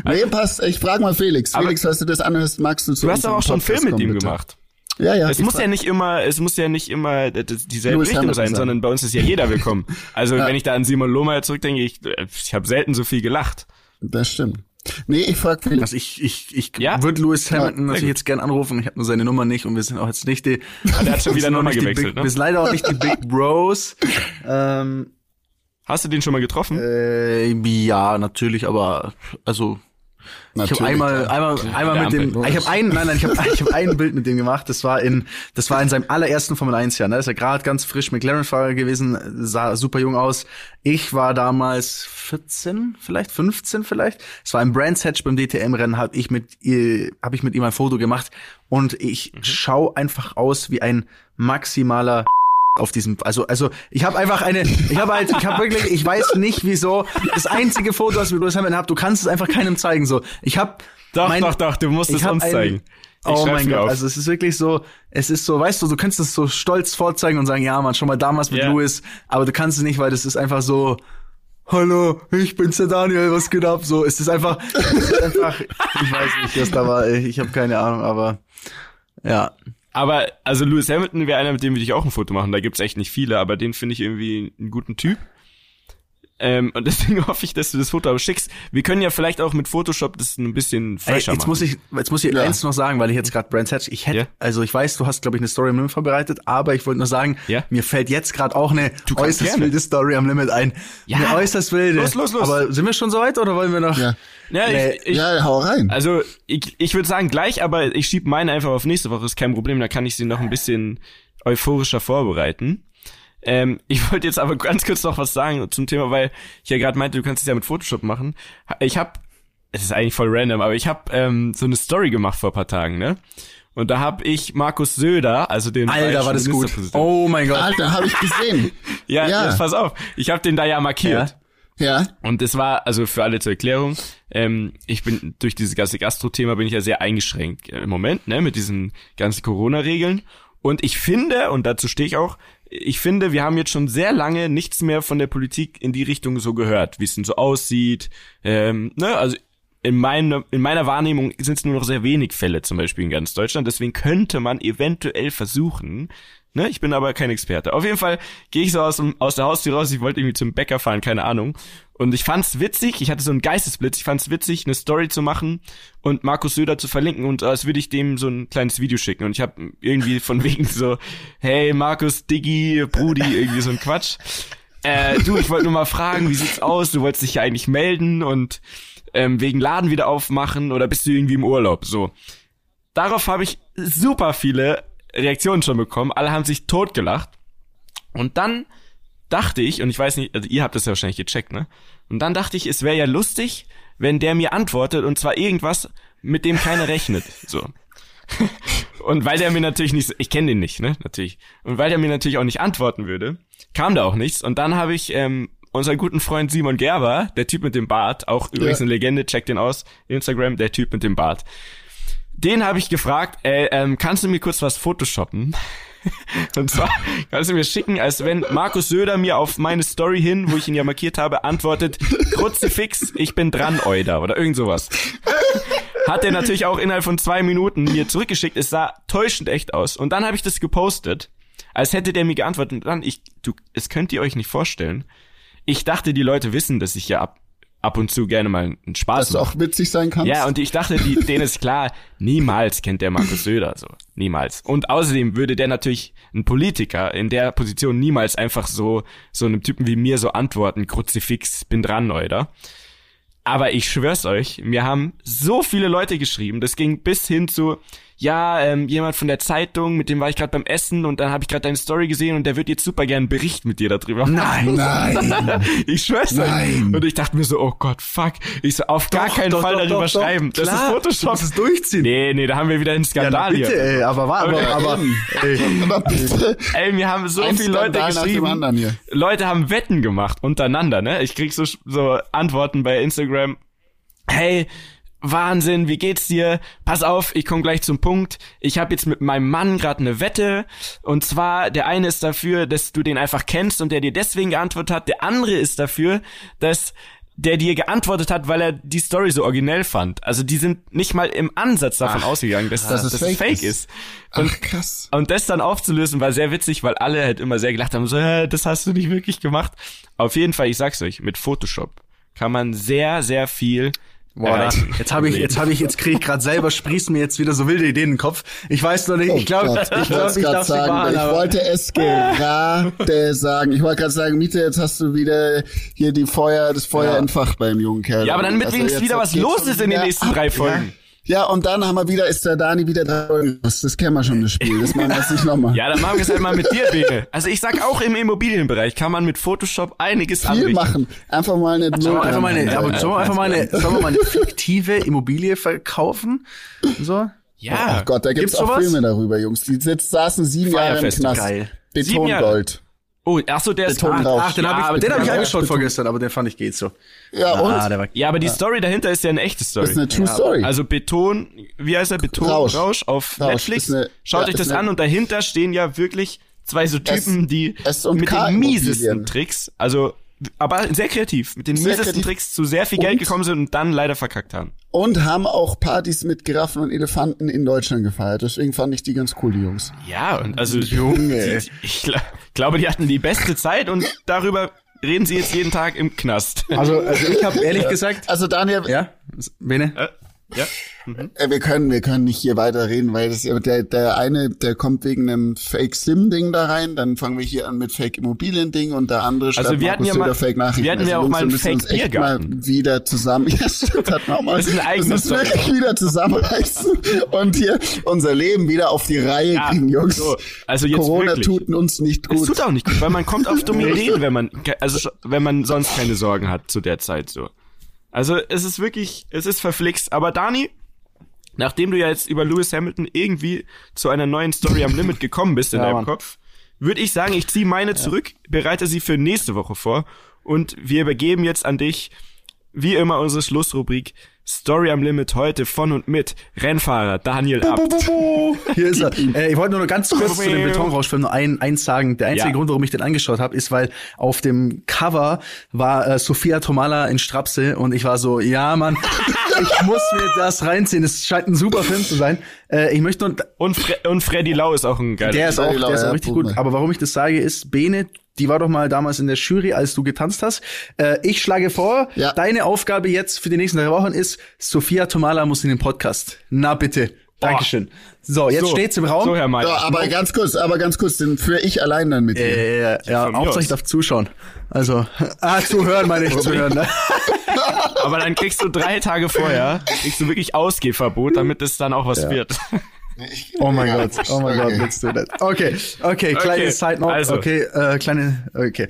nee, passt. Ich frage mal Felix. Felix, falls du das anhörst, magst du zu Du hast aber auch schon einen Film mit ihm gemacht. Ja, ja. Es muss ja nicht immer, es muss ja nicht immer äh, dieselbe Lewis Richtung sein, sein. sondern bei uns ist ja jeder willkommen. Also wenn ich da an Simon Lohmeier zurückdenke, ich, ich habe selten so viel gelacht. Das stimmt. Nee, ich frag Felix. also ich, ich, ich Ja? würde Lewis Hamilton sehr natürlich jetzt gern anrufen. Ich habe nur seine Nummer nicht und wir sind auch jetzt nicht die. Ah, der hat schon wieder Nummer gewechselt, Big, ne? Wir sind leider auch nicht die Big Bros. ähm, Hast du den schon mal getroffen? äh, ja, natürlich, aber also Ich Natürlich, habe einmal, ja. einmal, einmal mit dem, ich habe ein, nein, nein, ich habe ich hab ein Bild mit dem gemacht. Das war in, das war in seinem allerersten Formel 1 Jahr. Ne? ist er gerade ganz frisch McLaren-Fahrer gewesen, sah super jung aus. Ich war damals 14, vielleicht 15, vielleicht. Es war im Brands Hatch beim DTM-Rennen. Habe ich mit, habe ich mit ihm ein Foto gemacht und ich schau einfach aus wie ein maximaler auf diesem also also ich habe einfach eine ich habe halt ich habe wirklich ich weiß nicht wieso das einzige Foto was ich mit Lewis Hamilton habe du kannst es einfach keinem zeigen so ich habe doch, mein- doch, doch, du musst es uns ein- zeigen. Ich oh mein Gott auf. also es ist wirklich so es ist so weißt du du kannst es so stolz vorzeigen und sagen ja man schon mal damals mit Ja. Lewis aber du kannst es nicht weil das ist einfach so Hallo, ich bin's der Daniel, was geht ab? So, es ist einfach, es ist einfach, ich weiß nicht, was da war, ich habe keine Ahnung, aber ja, Aber, also Lewis Hamilton wäre einer, mit dem würde ich auch ein Foto machen. Da gibt's echt nicht viele, aber den finde ich irgendwie einen guten Typ. Ähm, und deswegen hoffe ich, dass du das Foto aber schickst. Wir können ja vielleicht auch mit Photoshop das ein bisschen Ey, fresher jetzt machen. muss ich, jetzt muss ich Ja. eins noch sagen, weil ich jetzt gerade Brands Hatch, ich hätte, Ja. also ich weiß, du hast, glaube ich, eine Story am Limit vorbereitet, aber ich wollte nur sagen, Ja. mir fällt jetzt gerade auch eine kannst äußerst gerne. wilde Story am Limit ein. Ja. Eine äußerst wilde. Los, los, los. Aber sind wir schon so weit oder wollen wir noch? Ja, ja, Nee, ich, ich, ja, hau rein. Also, ich, ich würde sagen gleich, aber ich schieb meine einfach auf nächste Woche, ist kein Problem, da kann ich sie noch ein bisschen euphorischer vorbereiten. Ähm, ich wollte jetzt aber ganz kurz noch was sagen zum Thema, weil ich ja gerade meinte, du kannst es ja mit Photoshop machen. Ich habe, es ist eigentlich voll random, aber ich habe ähm, so eine Story gemacht vor ein paar Tagen, ne? Und da habe ich Markus Söder, also den Alter, war das gut. Oh mein Gott. Alter, habe ich gesehen. ja, ja. Jetzt pass auf, ich habe den da ja markiert. Ja. Ja, Und das war, also für alle zur Erklärung, ähm, ich bin durch dieses ganze Gastro-Thema bin ich ja sehr eingeschränkt äh, im Moment, ne, mit diesen ganzen Corona-Regeln. Und ich finde, und dazu stehe ich auch, ich finde, wir haben jetzt schon sehr lange nichts mehr von der Politik in die Richtung so gehört, wie es denn so aussieht. Ähm, ne, also in, meine, in meiner Wahrnehmung sind es nur noch sehr wenig Fälle zum Beispiel in ganz Deutschland. Deswegen könnte man eventuell versuchen, ne, ich bin aber kein Experte. Auf jeden Fall gehe ich so aus, dem, aus der Haustür raus, ich wollte irgendwie zum Bäcker fahren, keine Ahnung. Und ich fand's witzig, ich hatte so einen Geistesblitz, ich fand's witzig, eine Story zu machen und Markus Söder zu verlinken und als würde ich dem so ein kleines Video schicken. Und ich habe irgendwie von wegen so, hey Markus, Diggi, Brudi, irgendwie so ein Quatsch. Äh, du, ich wollte nur mal fragen, wie sieht's aus? Du wolltest dich ja eigentlich melden und ähm, wegen Laden wieder aufmachen oder bist du irgendwie im Urlaub? So. Darauf habe ich super viele Reaktionen schon bekommen. Alle haben sich totgelacht. Und dann dachte ich, und ich weiß nicht, also ihr habt das ja wahrscheinlich gecheckt, ne? Und dann dachte ich, es wäre ja lustig, wenn der mir antwortet und zwar irgendwas, mit dem keiner rechnet. So. Und weil der mir natürlich nicht, ich kenne den nicht, ne, natürlich. Und weil der mir natürlich auch nicht antworten würde, kam da auch nichts. Und dann habe ich ähm, unseren guten Freund Simon Gerber, der Typ mit dem Bart, auch übrigens Ja. eine Legende, checkt den aus, Instagram, der Typ mit dem Bart. Den habe ich gefragt, ey, ähm, kannst du mir kurz was photoshoppen? Und zwar kannst du mir schicken, als wenn Markus Söder mir auf meine Story hin, wo ich ihn ja markiert habe, antwortet, Kruzifix, ich bin dran, Euda, oder irgend sowas. Hat er natürlich auch innerhalb von zwei Minuten mir zurückgeschickt. Es sah täuschend echt aus. Und dann habe ich das gepostet, als hätte der mir geantwortet. Und dann, ich, du, es könnt ihr euch nicht vorstellen. Ich dachte, die Leute wissen, dass ich ja ab, ab und zu gerne mal einen Spaß dass du mache. auch witzig sein kannst. Ja, und ich dachte, die, denen ist klar, niemals kennt der Markus Söder so. Niemals. Und außerdem würde der natürlich, ein Politiker in der Position niemals einfach so, so einem Typen wie mir so antworten, Kruzifix, bin dran, oder? Aber ich schwör's euch, mir haben so viele Leute geschrieben, das ging bis hin zu, ja, ähm, jemand von der Zeitung, mit dem war ich gerade beim Essen und dann habe ich gerade deine Story gesehen und der wird jetzt super gern einen Bericht mit dir darüber machen. Nein, Nein. Ich schwör's euch. Nein. Und ich dachte mir so, oh Gott, fuck. Ich so, auf gar Doch, keinen doch, Fall doch, darüber schreiben. Das Klar, ist Photoshop. du musst es durchziehen. Nee, nee, da haben wir wieder einen Ja, Skandal bitte, hier. ey, aber war, aber, aber, ey. Aber bitte. Ey, mir haben so Ein viele Leute geschrieben. Leute haben Wetten gemacht untereinander, ne? Ich krieg so, so Antworten bei Instagram. Hey, Wahnsinn, wie geht's dir? Pass auf, ich komme gleich zum Punkt. Ich habe jetzt mit meinem Mann gerade eine Wette. Und zwar, der eine ist dafür, dass du den einfach kennst und der dir deswegen geantwortet hat. Der andere ist dafür, dass der dir geantwortet hat, weil er die Story so originell fand. Also die sind nicht mal im Ansatz davon ausgegangen, dass, Dass dass, dass es fake fake ist. ist. Und Ach, krass. und das dann aufzulösen war sehr witzig, weil alle halt immer sehr gelacht haben, so, äh, das hast du nicht wirklich gemacht. Auf jeden Fall, ich sag's euch, mit Photoshop kann man sehr, sehr viel Boah, erreichen. jetzt habe ich, jetzt habe ich, jetzt kriege ich gerade selber, sprießen mir jetzt wieder so wilde Ideen in den Kopf. Ich weiß noch nicht, ich glaube, Oh ich Gott, ich glaube, wollte ich gerade darf sagen, behalten, ich aber wollte es gerade sagen. Ich wollte gerade sagen, Miete, jetzt hast du wieder hier die Feuer, das Feuer Ja. entfacht beim jungen Kerl. Ja, aber dann mit Also wenigstens wieder was los ist in den nächsten ab, drei ja. Folgen. Ja, und dann haben wir wieder, ist der Dani wieder da. Das kennen wir schon, das Spiel. Das machen wir jetzt nicht nochmal. Ja, dann machen wir es halt mal mit dir, Bene. Also ich sag auch im Immobilienbereich kann man mit Photoshop einiges Viel anrichten. machen. Einfach mal eine Sollen wir einfach mal eine, aber sollen wir einfach mal eine, sollen wir mal eine fiktive Immobilie verkaufen? So? Ja. Ach Gott, da gibt's, Gibt's auch sowas? Filme darüber, Jungs. Die sitzt, saßen sieben Jahre im Knast. geil. Sieben Jahre. Betongold. Oh, ach so, der ist Betonrausch. Ach, den Ja, habe aber ich, den hab ich ja, angeschaut ja. vorgestern, aber den fand ich geht so. Ja, und? Ah, der war, Ja, aber die Story dahinter ist ja eine echte Story. das ist eine True Story. Also Beton, wie heißt er? Beton Rausch. Rausch, auf Rausch Netflix. ist eine- Schaut ja, euch ist das eine- an und dahinter stehen ja wirklich zwei so Typen, S- die S und mit den miesesten. Tricks, also aber sehr kreativ, mit den Sehr miesesten kreativ. Tricks zu sehr viel Geld Und- gekommen sind und dann leider verkackt haben. Und haben auch Partys mit Giraffen und Elefanten in Deutschland gefeiert. Deswegen fand ich die ganz cool, die Jungs. Ja, und also Junge. die, ich gla- glaube, die hatten die beste Zeit und darüber reden sie jetzt jeden Tag im Knast. also, also ich habe ehrlich gesagt, Also Daniel, ja, Bene? Ja. äh, wir können, wir können nicht hier weiter reden, weil das, der, der eine, der kommt wegen einem Fake Sim Ding da rein, dann fangen wir hier an mit Fake Immobilien Ding und der andere schreibt Also wir hatten Markus ja mal- Söder Fake Nachrichten. wir hatten ja also auch mal einen echt Fake-Biergarten. mal wieder zusammen, ja stimmt, hat man mal, Das ist eine eigene wir müssen Story. wirklich wieder zusammenreißen und hier unser Leben wieder auf die Reihe Ja, kriegen, Jungs. so, also jetzt Corona wirklich. tut uns nicht Es gut. tut auch nicht gut, weil man kommt auf dumme Ideen, wenn man, also wenn man sonst keine Sorgen hat zu der Zeit so. Also es ist wirklich, es ist verflixt. Aber Dani, nachdem du ja jetzt über Lewis Hamilton irgendwie zu einer neuen Story am Limit gekommen bist in Ja, deinem Mann. Kopf, würde ich sagen, ich ziehe meine zurück, bereite sie für nächste Woche vor und wir übergeben jetzt an dich, wie immer, unsere Schlussrubrik Story am Limit heute von und mit Rennfahrer Daniel Abt. Hier ist er. Äh, ich wollte nur noch ganz kurz zu dem Betonrauschfilm nur ein, eins sagen. Der einzige Ja. Grund, warum ich den angeschaut habe, ist, weil auf dem Cover war äh, Sophia Tomala in Strapse und ich war so, ja, Mann, ich muss mir das reinziehen. Es scheint ein super Film zu sein. Äh, ich möchte nur, Und, Fre und Freddy Lau ist auch ein geiler. der ist auch, Lau, der ist auch ja, richtig gut. Aber warum ich das sage, ist, Bene, die war doch mal damals in der Jury, als du getanzt hast. Äh, ich schlage vor, Ja. deine Aufgabe jetzt für die nächsten drei Wochen ist, Sophia Tomala muss in den Podcast. Na bitte. Dankeschön. So, jetzt So, steht's im Raum. So, Herr Meier. Ja, aber ganz kurz, aber ganz kurz, den führe ich allein dann mit dir. Ja, ja, Hauptsache aus. ich darf zuschauen. Also, ah, zuhören meine ich, zuhören. Ne? Aber dann kriegst du drei Tage vorher, kriegst du wirklich Ausgehverbot, damit es dann auch was wird. Oh mein Ja, Gott, oh mein. Gott, willst du das? Okay, okay, kleine Okay, Side Note, also. okay, äh, kleine, okay.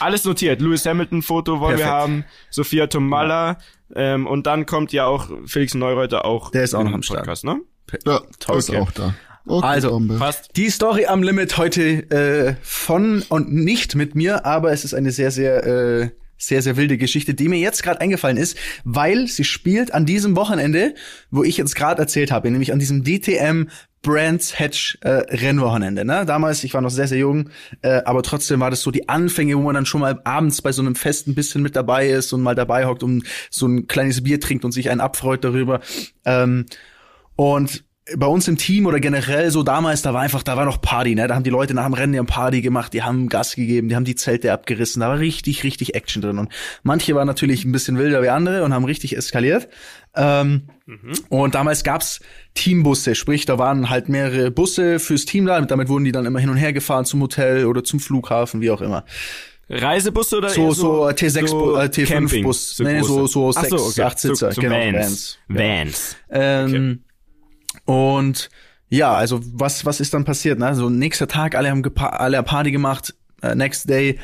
Alles notiert. Lewis Hamilton Foto wollen wir Perfekt. haben, Sophia Tomalla, ähm, und dann kommt ja auch Felix Neureuter auch. Der ist auch noch am Start. Podcast, ne? Ja, der ist Okay. auch da. Okay, Also, Bombe. Passt. Die Story am Limit heute äh, von und nicht mit mir, aber es ist eine sehr, sehr, äh, sehr, sehr wilde Geschichte, die mir jetzt gerade eingefallen ist, weil sie spielt an diesem Wochenende, wo ich jetzt gerade erzählt habe, nämlich an diesem DTM Brands Hatch äh, Rennwochenende. Ne? Damals, ich war noch sehr, sehr jung, äh, aber trotzdem war das so die Anfänge, wo man dann schon mal abends bei so einem Fest ein bisschen mit dabei ist und mal dabei hockt und so ein kleines Bier trinkt und sich einen abfreut darüber. Ähm, und bei uns im Team oder generell so damals, da war einfach, da war noch Party, ne? Da haben die Leute nach dem Rennen die haben Party gemacht, die haben Gas gegeben, die haben die Zelte abgerissen, da war richtig, richtig Action drin. Und manche waren natürlich ein bisschen wilder wie andere und haben richtig eskaliert. Ähm, Und damals gab's Teambusse, sprich, da waren halt mehrere Busse fürs Team da, damit wurden die dann immer hin und her gefahren zum Hotel oder zum Flughafen, wie auch immer. Reisebusse oder So, so T6 so äh, T5 Camping, Bus. Nee, große? so- so Ach sechs, acht Sitzer, so, so genau, Vans. Vans. Vans. Ähm, Und ja, also was, was ist dann passiert? Ne? So nächster Tag, alle haben, gepa alle Party gemacht, äh, next day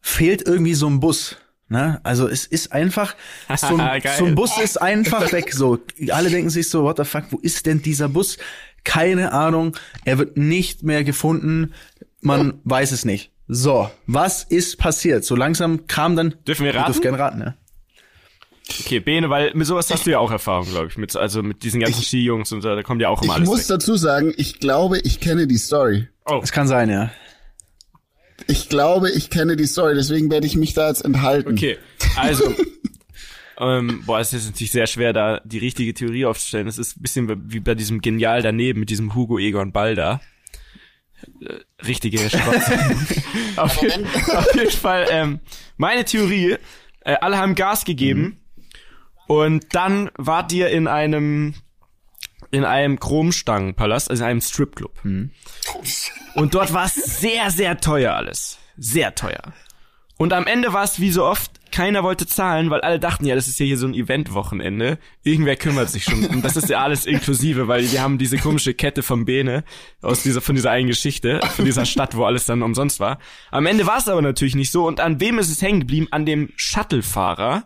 fehlt irgendwie so ein Bus. Ne? Also es ist einfach, so ein, so ein Bus ist einfach weg. So, alle denken sich so, what the fuck, wo ist denn dieser Bus? Keine Ahnung, er wird nicht mehr gefunden, man weiß es nicht. So, was ist passiert? So langsam kam dann. Dürfen wir raten? gerne raten, ne? Okay, Bene, weil mit sowas hast du ja auch Erfahrung, glaube ich. Mit, also mit diesen ganzen Skijungs und so, da kommt ja auch immer Ich alles muss weg. dazu sagen, ich glaube, ich kenne die Story. Oh, Es kann sein, ja. Ich glaube, ich kenne die Story, deswegen werde ich mich da jetzt enthalten. okay. Also, ähm, boah, es ist natürlich sehr schwer, da die richtige Theorie aufzustellen. Es ist ein bisschen wie bei diesem Genial daneben mit diesem Hugo Egon Balda. Äh, richtige auf, jeden, auf jeden Fall, ähm, meine Theorie, äh, alle haben Gas gegeben und dann wart ihr in einem in einem Chromstangenpalast, also in einem Stripclub. Und dort war es sehr, sehr teuer alles. Sehr teuer. Und am Ende war es wie so oft, keiner wollte zahlen, weil alle dachten, ja, das ist ja hier so ein Eventwochenende. Irgendwer kümmert sich schon. Und das ist ja alles inklusive, weil wir haben diese komische Kette vom Bene aus dieser, von dieser einen Geschichte, von dieser Stadt, wo alles dann umsonst war. Am Ende war es aber natürlich nicht so. Und an wem ist es hängen geblieben? An dem Shuttlefahrer.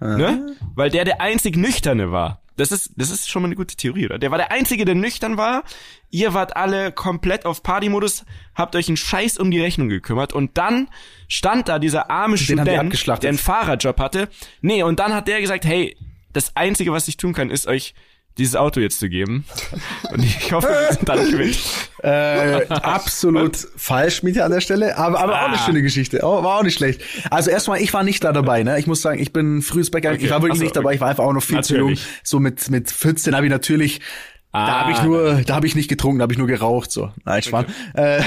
Ne? Weil der der einzig Nüchterne war. Das ist, das ist schon mal eine gute Theorie, oder? Der war der Einzige, der nüchtern war. Ihr wart alle komplett auf Partymodus, habt euch einen Scheiß um die Rechnung gekümmert und dann stand da dieser arme die Student, der einen Fahrerjob hatte. Nee, und dann hat der gesagt, hey, das Einzige, was ich tun kann, ist euch dieses Auto jetzt zu geben. Und ich hoffe, wir sind dann gewinnt. Äh, absolut falsch, Miete an der Stelle, aber, aber auch eine Ah. schöne Geschichte. Oh, war auch nicht schlecht. Also erstmal, ich war nicht da dabei, ne? Ich muss sagen, ich bin frühes Bäcker, Okay. ich war wirklich so, nicht dabei, ich war einfach auch noch viel zu jung. Natürlich. So mit, mit 14 habe ich natürlich, da Ah. habe ich nur, da habe ich nicht getrunken, da habe ich nur geraucht, so. Nein, Schwan. Äh,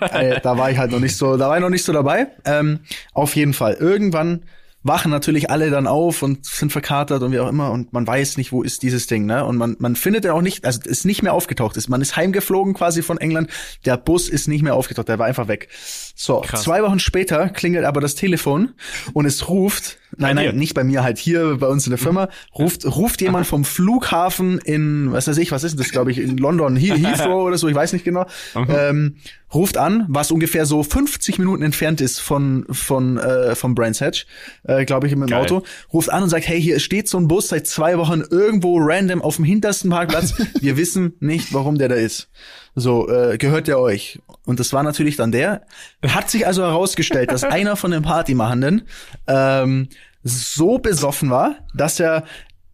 äh, da war ich halt noch nicht so, da war ich noch nicht so dabei. Ähm, auf jeden Fall. Irgendwann wachen natürlich alle dann auf und sind verkatert und wie auch immer und man weiß nicht, wo ist dieses Ding, ne? Und man, man findet ja auch nicht, also ist nicht mehr aufgetaucht ist. Man ist heimgeflogen quasi von England. Der Bus ist nicht mehr aufgetaucht, der war einfach weg. So, Krass. zwei Wochen später klingelt aber das Telefon und es ruft, nein, nein, nicht bei mir, halt hier bei uns in der Firma, ruft, ruft jemand vom Flughafen in, was weiß ich, was ist denn das, glaube ich, in London, He- Heathrow oder so, ich weiß nicht genau, ähm, ruft an, was ungefähr so 50 Minuten entfernt ist von, von, äh, vom Brands Hatch, äh, glaube ich, mit dem. Auto, ruft an und sagt, hey, hier steht so ein Bus seit zwei Wochen irgendwo random auf dem hintersten Parkplatz. Wir wissen nicht, warum der da ist. So, äh, gehört der euch? Und das war natürlich dann der. Hat sich also herausgestellt, dass einer von den Partymachenden ähm, so besoffen war, dass er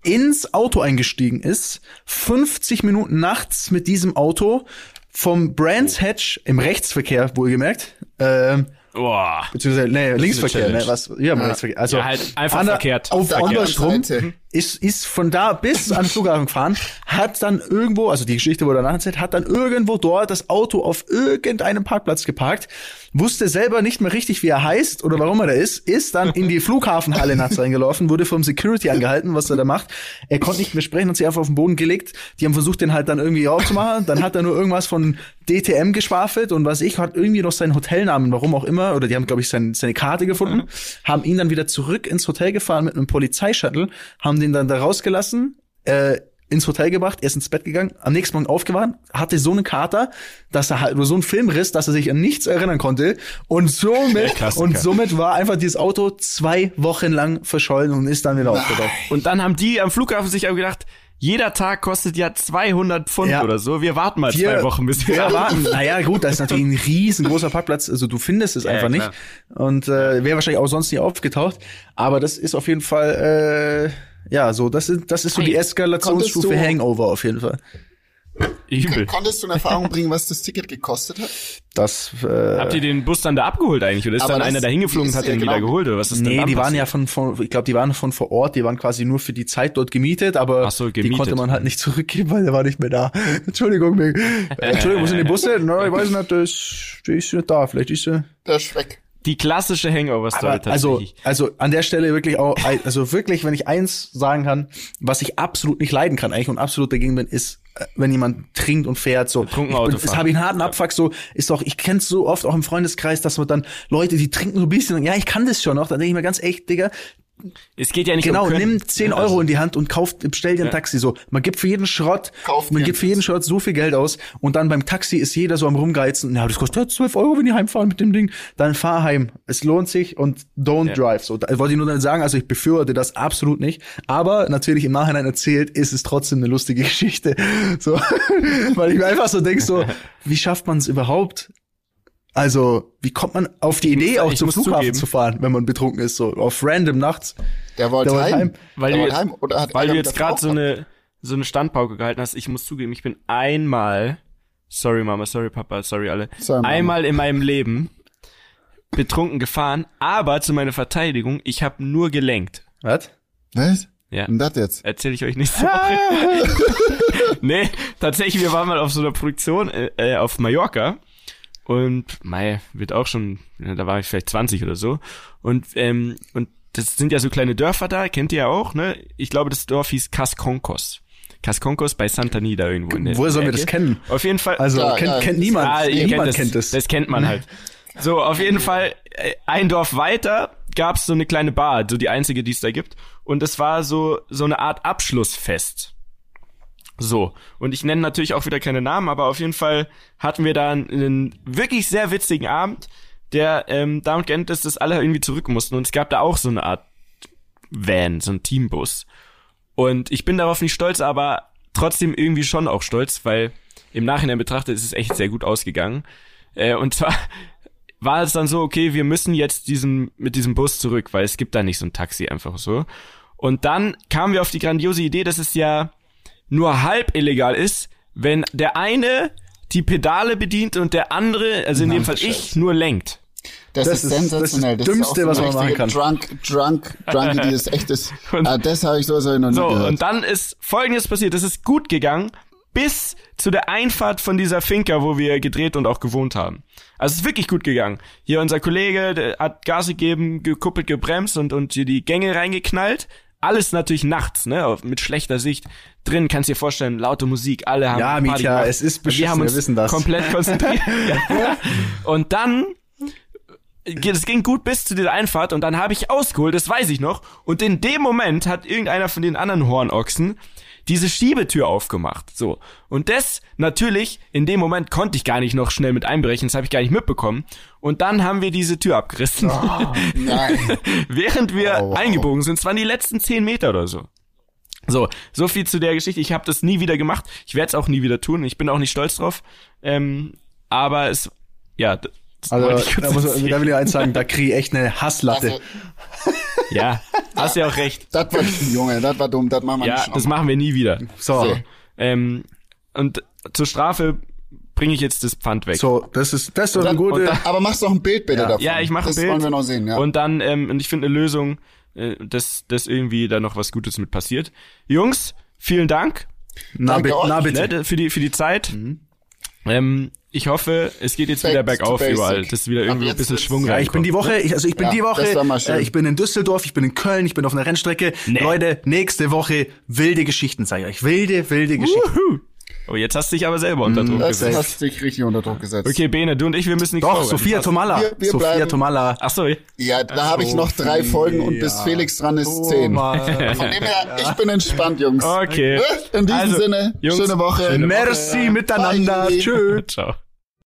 ins Auto eingestiegen ist, 50 Minuten nachts mit diesem Auto vom Brands Hatch im Rechtsverkehr, wohlgemerkt, ähm, Boah. beziehungsweise nee, Linksverkehr, ne, was, ja, Rechtsverkehr. Also Ja, halt einfach ander- verkehrt. Auf Verkehrt. andersrum Seite. Ist, ist von da bis an den Flughafen gefahren, hat dann irgendwo, also die Geschichte wurde danach erzählt, hat dann irgendwo dort das Auto auf irgendeinem Parkplatz geparkt, wusste selber nicht mehr richtig, wie er heißt oder warum er da ist, ist dann in die Flughafenhalle nachts reingelaufen, wurde vom Security angehalten, was er da macht. Er konnte nicht mehr sprechen und sich einfach auf den Boden gelegt. Die haben versucht, den halt dann irgendwie aufzumachen. Dann hat er nur irgendwas von DTM geschwafelt und was ich, hat irgendwie noch seinen Hotelnamen, warum auch immer, oder die haben, glaube ich, sein, seine Karte gefunden, haben ihn dann wieder zurück ins Hotel gefahren mit einem Polizeishuttle, haben den dann da rausgelassen, äh, ins Hotel gebracht, er ist ins Bett gegangen, am nächsten Morgen aufgewacht, hatte so einen Kater, dass er halt nur so einen Filmriss, dass er sich an nichts erinnern konnte und somit und somit war einfach dieses Auto zwei Wochen lang verschollen und ist dann wieder aufgetaucht. Und dann haben die am Flughafen sich auch gedacht, jeder Tag kostet ja 200 Pfund Ja. oder so. Wir warten mal zwei Wochen, bis wir wir warten. Naja, gut, das ist natürlich ein riesengroßer Parkplatz. Also du findest es Ja, einfach klar. nicht. Und äh, wäre wahrscheinlich auch sonst nie aufgetaucht. Aber das ist auf jeden Fall, äh, ja, so, das ist, das ist so die Eskalationsstufe Hangover auf jeden Fall. Übel. Konntest du in Erfahrung bringen, was das Ticket gekostet hat? Das, äh, Habt ihr den Bus dann da abgeholt eigentlich? Oder ist dann einer da hingeflogen und hat den wieder genau- geholt? Oder was ist denn Nee, die waren ja von, von ich glaube, die waren von vor Ort, die waren quasi nur für die Zeit dort gemietet, aber so, die gemietet. konnte man halt nicht zurückgeben, weil der war nicht mehr da. Entschuldigung. Äh, Entschuldigung, wo sind die Busse? Na, ich weiß nicht, das, die ist nicht da, vielleicht ist sie. Der ist weg. Die klassische Hangover-Story also, tatsächlich. also an der Stelle wirklich auch, also wirklich, wenn ich eins sagen kann, was ich absolut nicht leiden kann eigentlich und absolut dagegen bin, ist, äh, wenn jemand trinkt und fährt, so. Bin- Auto fahren. habe ich einen harten Abfuck, so, ist doch, ich kenn's so oft auch im Freundeskreis, dass man dann Leute, die trinken so ein bisschen und ja, ich kann das schon noch, dann denke ich mir ganz echt, Digga, Es geht ja nicht Genau, um Können. nimm 10 Ja, Euro also- in die Hand und kauft, bestell dir ein Ja. Taxi. So, man gibt für jeden Schrott, Kauft man gibt für jeden Schrott so viel Geld aus und dann beim Taxi ist jeder so am rumgeizen. Ja, das kostet ja 12 Euro, wenn die heimfahren mit dem Ding. Dann fahr heim. Es lohnt sich und don't Ja. drive. So, da wollte ich nur dann sagen, also ich befürworte das absolut nicht. Aber natürlich im Nachhinein erzählt, ist es trotzdem eine lustige Geschichte. So, weil ich mir einfach so denke, so, wie schafft man es überhaupt? Also, wie kommt man auf die Idee, muss- auch zum Flughafen zugeben. zu fahren, wenn man betrunken ist, so auf random nachts? Der wollte Der heim. heim. Weil der du wollte jetzt- heim. Oder hat Weil du jetzt gerade so eine so eine Standpauke gehalten hast, ich muss zugeben, ich bin einmal, sorry Mama, sorry Papa, sorry alle, Sorry, einmal in meinem Leben betrunken gefahren, aber zu meiner Verteidigung, ich habe nur gelenkt. Was? Was? Ja. Und das jetzt? Erzähle ich euch nächste Woche. nee, tatsächlich, wir waren mal auf so einer Produktion äh, äh, auf Mallorca und Mai wird auch schon, ja, da war ich vielleicht 20 oder so und ähm, und das sind ja so kleine Dörfer da, kennt ihr ja auch, ne? Ich glaube, das Dorf hieß Casconcos. Casconcos bei Santa Nida irgendwo in der Woher sollen wir das kennen? Auf jeden Fall. Also Ja, kennt, ja, kennt niemand. Ah, ihr niemand das, kennt es. Das kennt man halt. So, auf jeden Fall, äh, ein Dorf weiter gab's so eine kleine Bar, so die einzige, die es da gibt. Und es war so, so eine Art Abschlussfest. So, und ich nenne natürlich auch wieder keine Namen, aber auf jeden Fall hatten wir da einen, wirklich sehr witzigen Abend, der ähm, damit geendet ist, dass alle irgendwie zurück mussten. Und es gab da auch so eine Art Van, so ein Teambus. Und ich bin darauf nicht stolz, aber trotzdem irgendwie schon auch stolz, weil im Nachhinein betrachtet ist es echt sehr gut ausgegangen. Äh, und zwar war es dann so, okay, wir müssen jetzt diesen, mit diesem Bus zurück, weil es gibt da nicht so ein Taxi einfach so. Und dann kamen wir auf die grandiose Idee, dass es ja nur halb illegal ist, wenn der eine die Pedale bedient und der andere, also in dem Fall ich, nur lenkt. Das, Das ist ist- sensationell. das ist das Dümmste, auch was eine man machen richtige Drunk, drunk, drunk, die ist echtes. Und- ah, das habe ich so, so noch nie So, gehört. und dann ist Folgendes passiert. Es ist gut gegangen bis zu der Einfahrt von dieser Finca, wo wir gedreht und auch gewohnt haben. Also es ist wirklich gut gegangen. Hier unser Kollege der hat Gas gegeben, gekuppelt, gebremst und, und hier die Gänge reingeknallt. Alles natürlich nachts, ne, mit schlechter Sicht. Drin kannst dir vorstellen, laute Musik, alle haben Ja, gemacht. es ist beschissen, wir haben wir uns wissen das. komplett konzentriert. ja. Und dann es ging gut bis zu dieser Einfahrt und dann habe ich ausgeholt, das weiß ich noch. Und in dem Moment hat irgendeiner von den anderen Hornochsen diese Schiebetür aufgemacht. So. Und das natürlich, in dem Moment konnte ich gar nicht noch schnell mit einbrechen, das habe ich gar nicht mitbekommen. Und dann haben wir diese Tür abgerissen. Nein. Während wir Oh, wow. eingebogen sind. Es waren die letzten zehn Meter oder so. So, so viel zu der Geschichte. Ich habe das nie wieder gemacht. Ich werde es auch nie wieder tun. Ich bin auch nicht stolz drauf. Ähm, aber es, ja, Also, da, muss, da will ich eins sagen, da kriege ich echt eine Hasslatte. Also, Ja, hast ja auch recht. das war, Junge, das war dumm, das machen wir Ja, nicht. das machen wir nie wieder. so, so. so, Ähm, und zur Strafe bringe ich jetzt das Pfand weg. das ist das ist doch eine Dann- gute. und dann- Aber machst doch ein Bild bitte Ja. davon. Ja, ich mache ein Das Bild. wollen wir noch sehen, ja. Und dann, ähm, und ich finde eine Lösung, äh, dass, dass irgendwie da noch was Gutes mit passiert. Jungs, vielen Dank na, Danke bitte, euch. na bitte. ne, für die für die Zeit. Ähm, ich hoffe, es geht jetzt Back wieder bergauf überall, dass wieder Ab irgendwie ein bisschen Schwung Ja, ich bin die. Woche, ich, also ich bin Ja, die Woche, das äh, ich bin in Düsseldorf, ich bin in Köln, ich bin auf einer Rennstrecke. Leute, nächste Woche wilde Geschichten, sage ich euch. Wilde, wilde Geschichten. Wuhu. Oh, jetzt hast du dich aber selber unter Druck das gesetzt. hast dich richtig unter Druck gesetzt. Okay, Bene, du und ich, wir müssen nicht Doch. Sophia Tomalla. Wir- wir Sophia bleiben- Tomalla. Ach so, Ja, da habe ich noch drei Folgen und bis Felix dran ist zehn. Von dem her, ich bin entspannt, Jungs. okay. In diesem Also, Sinne, Jungs, schöne Woche. schöne Merci miteinander. Bye. Tschüss. Ciao.